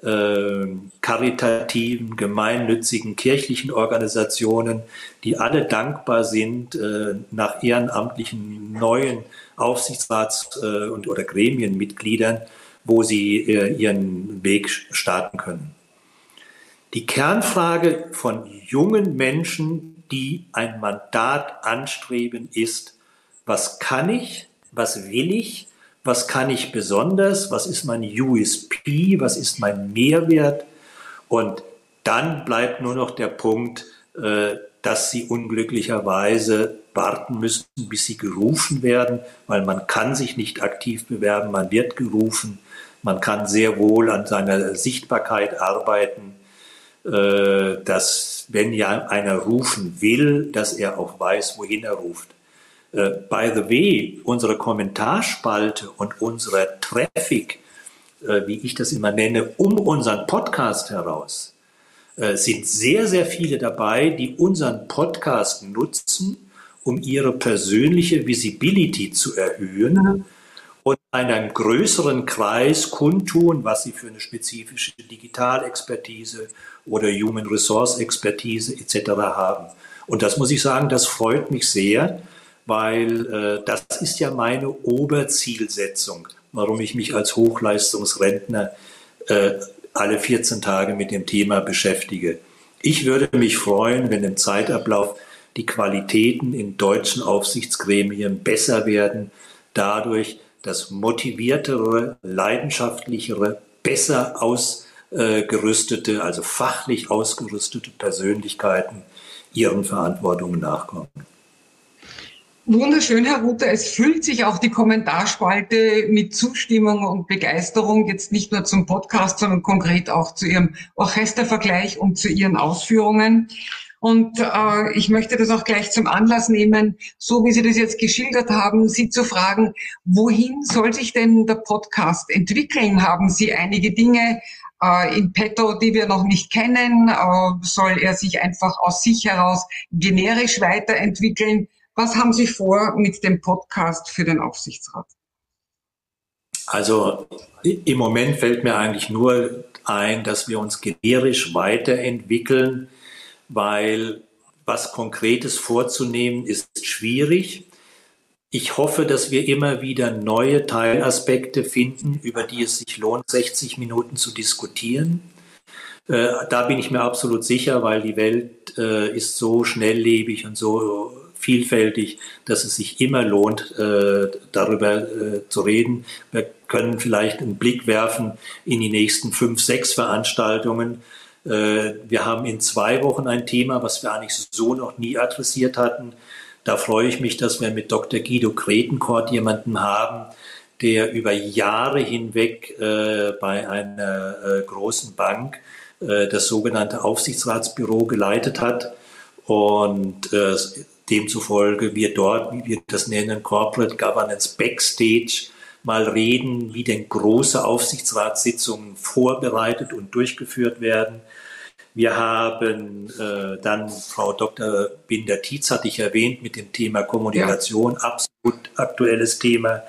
äh, karitativen, gemeinnützigen, kirchlichen Organisationen, die alle dankbar sind, äh, nach ehrenamtlichen neuen Aufsichtsrats- äh, und, oder Gremienmitgliedern, wo sie äh, ihren Weg starten können. Die Kernfrage von jungen Menschen, die ein Mandat anstreben, ist, was kann ich, was will ich, was kann ich besonders, was ist mein USP, was ist mein Mehrwert? Und dann bleibt nur noch der Punkt, äh, dass sie unglücklicherweise warten müssen, bis sie gerufen werden, weil man kann sich nicht aktiv bewerben, man wird gerufen, man kann sehr wohl an seiner Sichtbarkeit arbeiten dass wenn ja einer rufen will, dass er auch weiß, wohin er ruft. Äh, by the way, unsere Kommentarspalte und unser Traffic, äh, wie ich das immer nenne, um unseren Podcast heraus, sind sehr, sehr viele dabei, die unseren Podcast nutzen, um ihre persönliche Visibility zu erhöhen. Und einem größeren Kreis kundtun, was sie für eine spezifische Digitalexpertise oder Human Resource Expertise etc. haben. Und das muss ich sagen, das freut mich sehr, weil äh, das ist ja meine Oberzielsetzung, warum ich mich als Hochleistungsrentner äh, alle 14 Tage mit dem Thema beschäftige. Ich würde mich freuen, wenn im Zeitablauf die Qualitäten in deutschen Aufsichtsgremien besser werden, dadurch, dass motiviertere, leidenschaftlichere, besser ausgerüstete, also fachlich ausgerüstete Persönlichkeiten ihren Verantwortungen nachkommen. Wunderschön, Herr Ruther. Es füllt sich auch die Kommentarspalte mit Zustimmung und Begeisterung, jetzt nicht nur zum Podcast, sondern konkret auch zu Ihrem Orchestervergleich und zu Ihren Ausführungen. Und äh, ich möchte das auch gleich zum Anlass nehmen, so wie Sie das jetzt geschildert haben, Sie zu fragen, wohin soll sich denn der Podcast entwickeln? Haben Sie einige Dinge äh, in petto, die wir noch nicht kennen? Äh, soll er sich einfach aus sich heraus generisch weiterentwickeln? Was haben Sie vor mit dem Podcast für den Aufsichtsrat? Also im Moment fällt mir eigentlich nur ein, dass wir uns generisch weiterentwickeln weil was Konkretes vorzunehmen ist schwierig. Ich hoffe, dass wir immer wieder neue Teilaspekte finden, über die es sich lohnt, 60 Minuten zu diskutieren. Äh, da bin ich mir absolut sicher, weil die Welt äh, ist so schnelllebig und so vielfältig, dass es sich immer lohnt, äh, darüber zu reden. Wir können vielleicht einen Blick werfen in die nächsten fünf, sechs Veranstaltungen äh, wir haben in zwei Wochen ein Thema, was wir eigentlich so noch nie adressiert hatten. Da freue ich mich, dass wir mit Dr. Guido Kretenkort jemanden haben, der über Jahre hinweg äh, bei einer äh, großen Bank äh, das sogenannte Aufsichtsratsbüro geleitet hat und äh, demzufolge wir dort, wie wir das nennen, Corporate Governance Backstage, mal reden, wie denn große Aufsichtsratssitzungen vorbereitet und durchgeführt werden. Wir haben äh, dann Frau Dr. Binder-Tietz, hatte ich erwähnt, mit dem Thema Kommunikation, ja. absolut aktuelles Thema.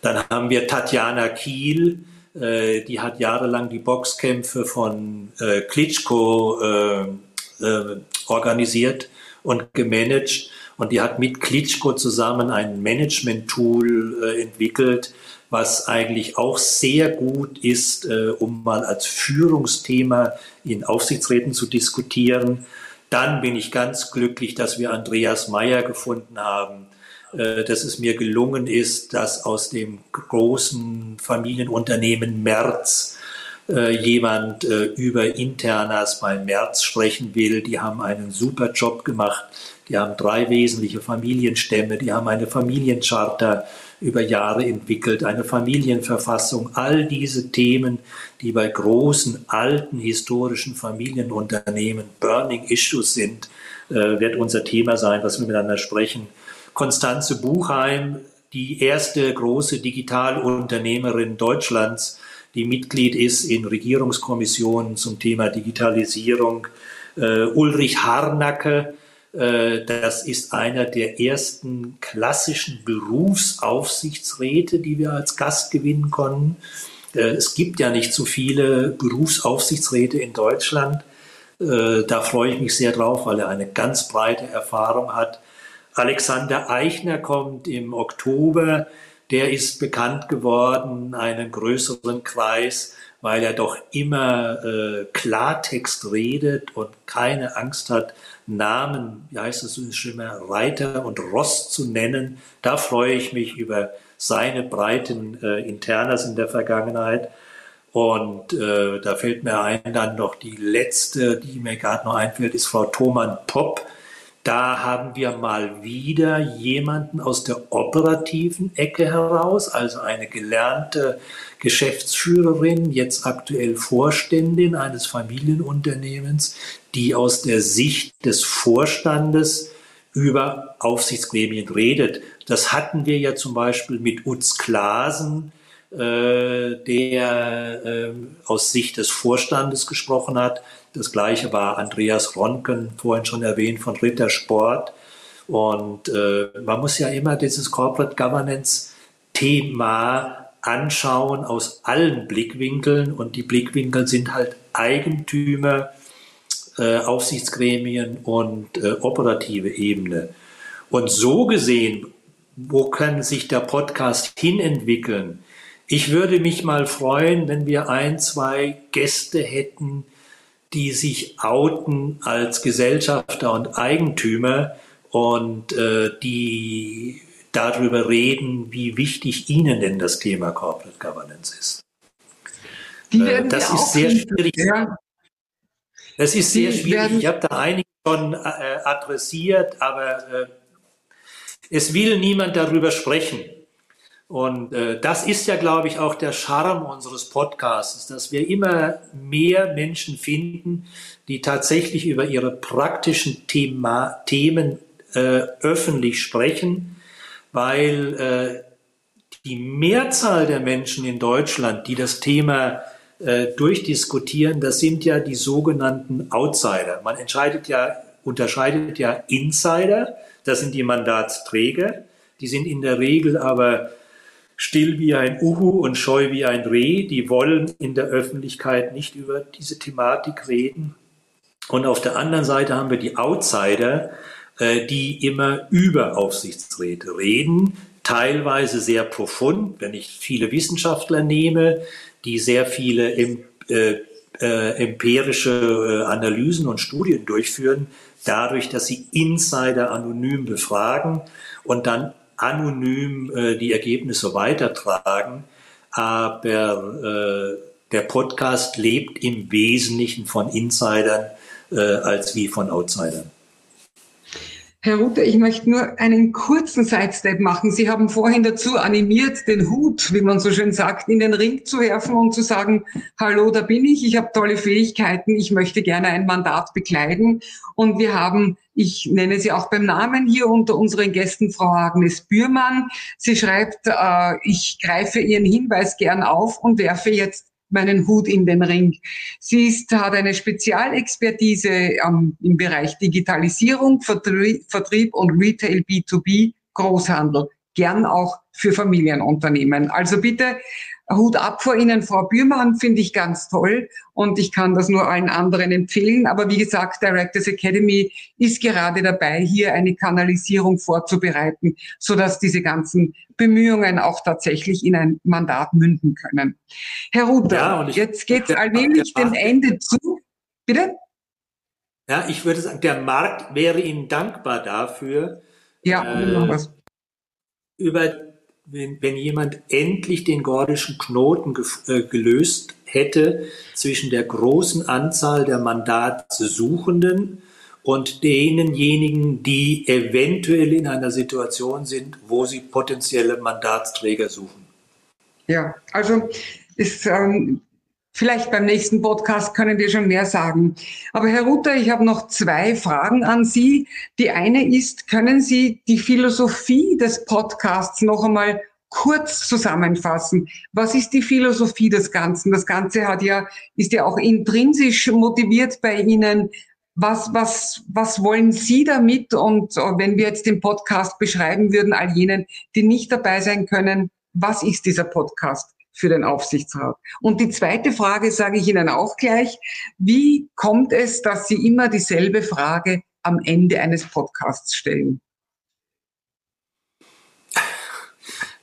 Dann haben wir Tatjana Kiel, äh, die hat jahrelang die Boxkämpfe von äh, Klitschko äh, äh, organisiert und gemanagt. Und die hat mit Klitschko zusammen ein Management-Tool äh, entwickelt, was eigentlich auch sehr gut ist, äh, um mal als Führungsthema in Aufsichtsräten zu diskutieren. Dann bin ich ganz glücklich, dass wir Andreas Meyer gefunden haben, äh, dass es mir gelungen ist, dass aus dem großen Familienunternehmen Merz äh, jemand äh, über Internas bei Merz sprechen will. Die haben einen super Job gemacht. Die haben drei wesentliche Familienstämme. Die haben eine Familiencharta über Jahre entwickelt, eine Familienverfassung, all diese Themen, die bei großen, alten, historischen Familienunternehmen Burning Issues sind, äh, wird unser Thema sein, was wir miteinander sprechen. Konstanze Buchheim, die erste große Digitalunternehmerin Deutschlands, die Mitglied ist in Regierungskommissionen zum Thema Digitalisierung. Uh, Ulrich Harnacke, das ist einer der ersten klassischen Berufsaufsichtsräte, die wir als Gast gewinnen konnten. Uh, es gibt ja nicht so viele Berufsaufsichtsräte in Deutschland. Da freue ich mich sehr drauf, weil er eine ganz breite Erfahrung hat. Alexander Eichner kommt im Oktober der ist bekannt geworden, einen größeren Kreis, weil er doch immer äh, Klartext redet und keine Angst hat, Namen, wie heißt es so schön, Reiter und Ross zu nennen. Da freue ich mich über seine breiten äh, Internas in der Vergangenheit. Und äh, da fällt mir ein, dann noch die letzte, die mir gerade noch einfällt, ist Frau Thomann Popp, da haben wir mal wieder jemanden aus der operativen Ecke heraus, also eine gelernte Geschäftsführerin, jetzt aktuell Vorständin eines Familienunternehmens, die aus der Sicht des Vorstandes über Aufsichtsgremien redet. Das hatten wir ja zum Beispiel mit Utz Klasen, äh, der äh, aus Sicht des Vorstandes gesprochen hat. Das gleiche war Andreas Ronken, vorhin schon erwähnt, von Rittersport. Und äh, man muss ja immer dieses Corporate Governance Thema anschauen aus allen Blickwinkeln. Und die Blickwinkel sind halt Eigentümer, äh, Aufsichtsgremien und äh, operative Ebene. Und so gesehen, wo kann sich der Podcast hinentwickeln? Ich würde mich mal freuen, wenn wir ein, zwei Gäste hätten, die sich outen als Gesellschafter und Eigentümer und äh, die darüber reden, wie wichtig ihnen denn das Thema Corporate Governance ist. Äh, das ist sehr schwierig. Ja. Das ist sehr schwierig. Ich habe da einige schon äh, adressiert, aber äh, es will niemand darüber sprechen. Und äh, das ist ja, glaube ich, auch der Charme unseres Podcasts, dass wir immer mehr Menschen finden, die tatsächlich über ihre praktischen Thema, Themen äh, öffentlich sprechen, weil äh, die Mehrzahl der Menschen in Deutschland, die das Thema äh, durchdiskutieren, das sind ja die sogenannten Outsider. Man entscheidet ja, unterscheidet ja Insider, das sind die Mandatsträger, die sind in der Regel aber still wie ein Uhu und scheu wie ein Reh. Die wollen in der Öffentlichkeit nicht über diese Thematik reden. Und auf der anderen Seite haben wir die Outsider, äh, die immer über Aufsichtsräte reden, teilweise sehr profund, wenn ich viele Wissenschaftler nehme, die sehr viele äh, äh, empirische äh, Analysen und Studien durchführen, dadurch, dass sie Insider anonym befragen und dann anonym äh, die Ergebnisse weitertragen, aber äh, der Podcast lebt im Wesentlichen von Insidern als wie von Outsidern. Herr Ruther, ich möchte nur einen kurzen Sidestep machen. Sie haben vorhin dazu animiert, den Hut, wie man so schön sagt, in den Ring zu werfen und zu sagen, hallo, da bin ich, ich habe tolle Fähigkeiten, ich möchte gerne ein Mandat bekleiden. Und wir haben, ich nenne sie auch beim Namen hier unter unseren Gästen, Frau Agnes Bührmann. Sie schreibt, äh, ich greife Ihren Hinweis gern auf und werfe jetzt meinen Hut in den Ring. Sie ist, hat eine Spezialexpertise ähm, im Bereich Digitalisierung, Vertrieb, Vertrieb und Retail B2B, Großhandel, gern auch für Familienunternehmen. Also bitte Hut ab vor Ihnen, Frau Bührmann, finde ich ganz toll und ich kann das nur allen anderen empfehlen. Aber wie gesagt, Directors Academy ist gerade dabei, hier eine Kanalisierung vorzubereiten, sodass diese ganzen Bemühungen auch tatsächlich in ein Mandat münden können. Herr Ruther, ja, jetzt geht es allmählich dem Ende zu. Bitte? Ja, ich würde sagen, der Markt wäre Ihnen dankbar dafür. Ja, äh, über wenn, wenn jemand endlich den gordischen Knoten äh, gelöst hätte zwischen der großen Anzahl der Mandatssuchenden und denjenigen, die eventuell in einer Situation sind, wo sie potenzielle Mandatsträger suchen. Ja, also ist, ähm, Vielleicht beim nächsten Podcast können wir schon mehr sagen. Aber Herr Ruther, ich habe noch zwei Fragen an Sie. Die eine ist, können Sie die Philosophie des Podcasts noch einmal kurz zusammenfassen? Was ist die Philosophie des Ganzen? Das Ganze hat ja, ist ja auch intrinsisch motiviert bei Ihnen. Was, was, was wollen Sie damit? Und wenn wir jetzt den Podcast beschreiben würden, all jenen, die nicht dabei sein können, was ist dieser Podcast? Für den Aufsichtsrat. Und die zweite Frage sage ich Ihnen auch gleich. Wie kommt es, dass Sie immer dieselbe Frage am Ende eines Podcasts stellen?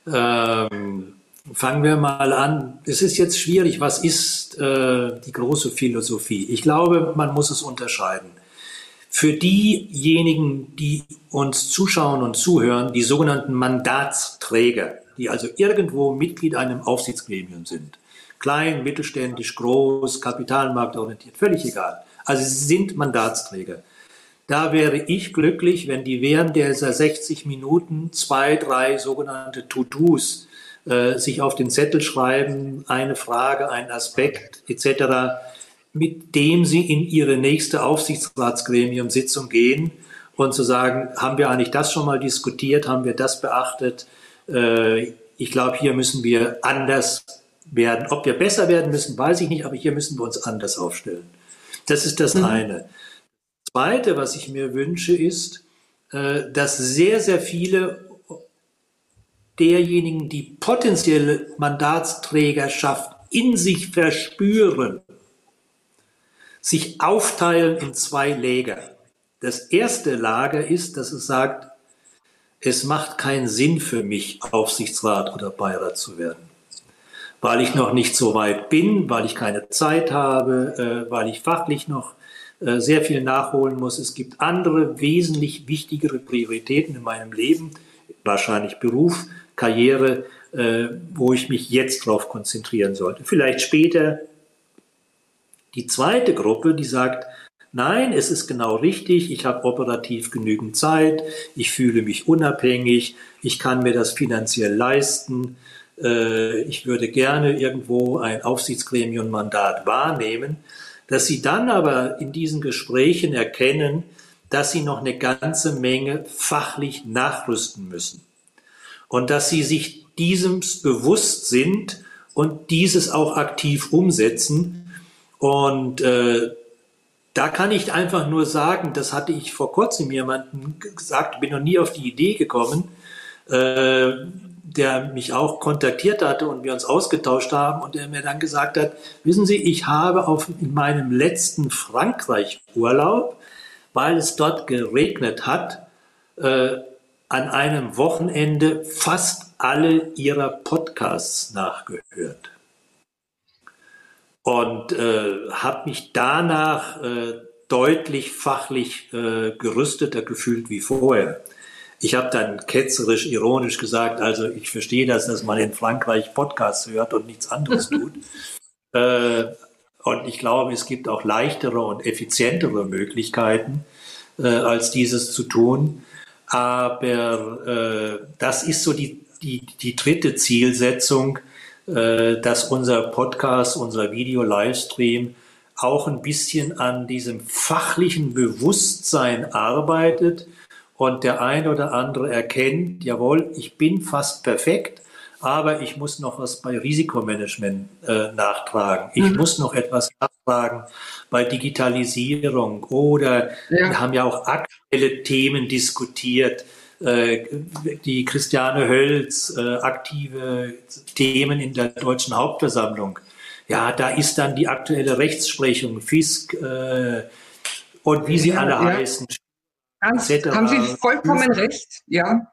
Ähm, fangen wir mal an. Es ist jetzt schwierig, was ist äh, die große Philosophie? Ich glaube, man muss es unterscheiden. Für diejenigen, die uns zuschauen und zuhören, die sogenannten Mandatsträger, die also irgendwo Mitglied einem Aufsichtsgremium sind. Klein, mittelständisch, groß, kapitalmarktorientiert, völlig egal. Also sie sind Mandatsträger. Da wäre ich glücklich, wenn die während dieser 60 Minuten zwei, drei sogenannte To-Dos äh, sich auf den Zettel schreiben, eine Frage, ein Aspekt etc., mit dem sie in ihre nächste Aufsichtsratsgremium-Sitzung gehen und zu sagen, haben wir eigentlich das schon mal diskutiert, haben wir das beachtet, ich glaube, hier müssen wir anders werden. Ob wir besser werden müssen, weiß ich nicht, aber hier müssen wir uns anders aufstellen. Das ist das mhm. eine. Das Zweite, was ich mir wünsche, ist, äh, dass sehr, sehr viele derjenigen, die potenzielle Mandatsträgerschaft in sich verspüren, sich aufteilen in zwei Lager. Das erste Lager ist, dass es sagt, es macht keinen Sinn für mich, Aufsichtsrat oder Beirat zu werden. Weil ich noch nicht so weit bin, weil ich keine Zeit habe, äh, weil ich fachlich noch äh, sehr viel nachholen muss. Es gibt andere wesentlich wichtigere Prioritäten in meinem Leben, wahrscheinlich Beruf, Karriere, äh, wo ich mich jetzt darauf konzentrieren sollte. Vielleicht später. Die zweite Gruppe, die sagt, Nein, es ist genau richtig. Ich habe operativ genügend Zeit. Ich fühle mich unabhängig. Ich kann mir das finanziell leisten. Äh, ich würde gerne irgendwo ein Aufsichtsgremium-Mandat wahrnehmen. Dass Sie dann aber in diesen Gesprächen erkennen, dass Sie noch eine ganze Menge fachlich nachrüsten müssen. Und dass Sie sich diesem bewusst sind und dieses auch aktiv umsetzen. Und äh, da kann ich einfach nur sagen, das hatte ich vor kurzem jemandem gesagt, bin noch nie auf die Idee gekommen, äh, der mich auch kontaktiert hatte und wir uns ausgetauscht haben und der mir dann gesagt hat, wissen Sie, ich habe auf, in meinem letzten Frankreich-Urlaub, weil es dort geregnet hat, äh, an einem Wochenende fast alle Ihrer Podcasts nachgehört und äh, habe mich danach äh, deutlich fachlich äh, gerüsteter gefühlt wie vorher. Ich habe dann ketzerisch, ironisch gesagt, also ich verstehe das, dass man in Frankreich Podcasts hört und nichts anderes tut. äh, und ich glaube, es gibt auch leichtere und effizientere Möglichkeiten, äh, als dieses zu tun. Aber äh, das ist so die, die, die dritte Zielsetzung, dass unser Podcast, unser Video-Livestream auch ein bisschen an diesem fachlichen Bewusstsein arbeitet und der ein oder andere erkennt, jawohl, ich bin fast perfekt, aber ich muss noch was bei Risikomanagement äh, nachtragen. Ich mhm. muss noch etwas nachtragen bei Digitalisierung oder ja. wir haben ja auch aktuelle Themen diskutiert äh, die Christiane Hölz, äh, aktive Themen in der deutschen Hauptversammlung. Ja, da ist dann die aktuelle Rechtsprechung, Fisk äh, und wie sie ja, alle ja. heißen. Ganz, haben Sie vollkommen recht, ja.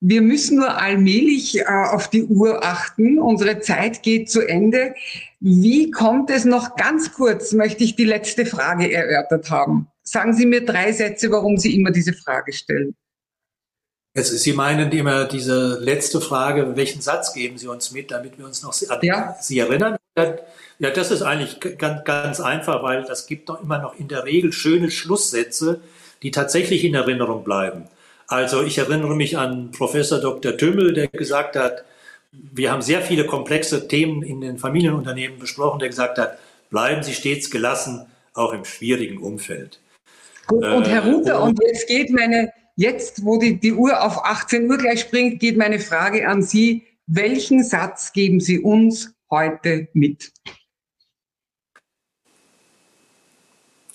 Wir müssen nur allmählich äh, auf die Uhr achten. Unsere Zeit geht zu Ende. Wie kommt es noch ganz kurz, möchte ich die letzte Frage erörtert haben. Sagen Sie mir drei Sätze, warum Sie immer diese Frage stellen. Jetzt, Sie meinen immer diese letzte Frage, welchen Satz geben Sie uns mit, damit wir uns noch an ja. Sie erinnern? Ja, das ist eigentlich ganz, ganz einfach, weil das gibt doch immer noch in der Regel schöne Schlusssätze, die tatsächlich in Erinnerung bleiben. Also ich erinnere mich an Professor Dr. Tümmel, der gesagt hat, wir haben sehr viele komplexe Themen in den Familienunternehmen besprochen, der gesagt hat, bleiben Sie stets gelassen, auch im schwierigen Umfeld. Gut, und Herr Ruther, äh, und jetzt geht meine, jetzt, wo die, die Uhr auf 18 Uhr gleich springt, geht meine Frage an Sie. Welchen Satz geben Sie uns heute mit?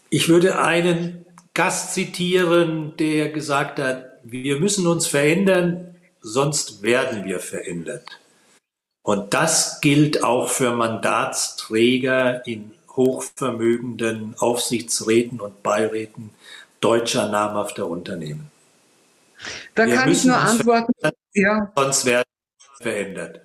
Ich würde einen Gast zitieren, der gesagt hat, wir müssen uns verändern, sonst werden wir verändert. Und das gilt auch für Mandatsträger in hochvermögenden Aufsichtsräten und Beiräten deutscher namhafter Unternehmen. Da wir kann ich nur antworten, ja. sonst werden wir verändert.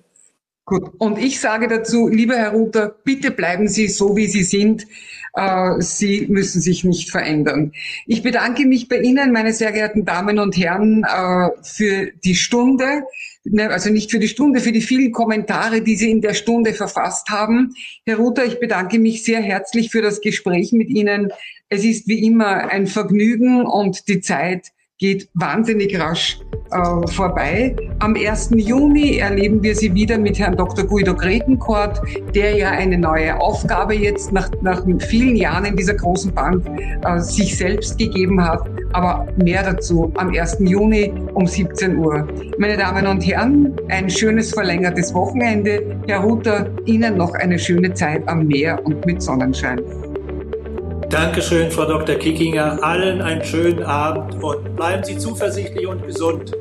Gut, und ich sage dazu, lieber Herr Ruther, bitte bleiben Sie so, wie Sie sind. Äh, Sie müssen sich nicht verändern. Ich bedanke mich bei Ihnen, meine sehr geehrten Damen und Herren, äh, für die Stunde, ne, also nicht für die Stunde, für die vielen Kommentare, die Sie in der Stunde verfasst haben. Herr Ruther, ich bedanke mich sehr herzlich für das Gespräch mit Ihnen. Es ist wie immer ein Vergnügen und die Zeit geht wahnsinnig rasch äh, vorbei. Am 1. Juni erleben wir sie wieder mit Herrn Dr. Guido Gretenkort, der ja eine neue Aufgabe jetzt nach, nach vielen Jahren in dieser großen Bank äh, sich selbst gegeben hat. Aber mehr dazu am 1. Juni um 17 Uhr. Meine Damen und Herren, ein schönes verlängertes Wochenende. Herr Ruther, Ihnen noch eine schöne Zeit am Meer und mit Sonnenschein. Dankeschön, Frau Dr. Kickinger. Allen einen schönen Abend und bleiben Sie zuversichtlich und gesund.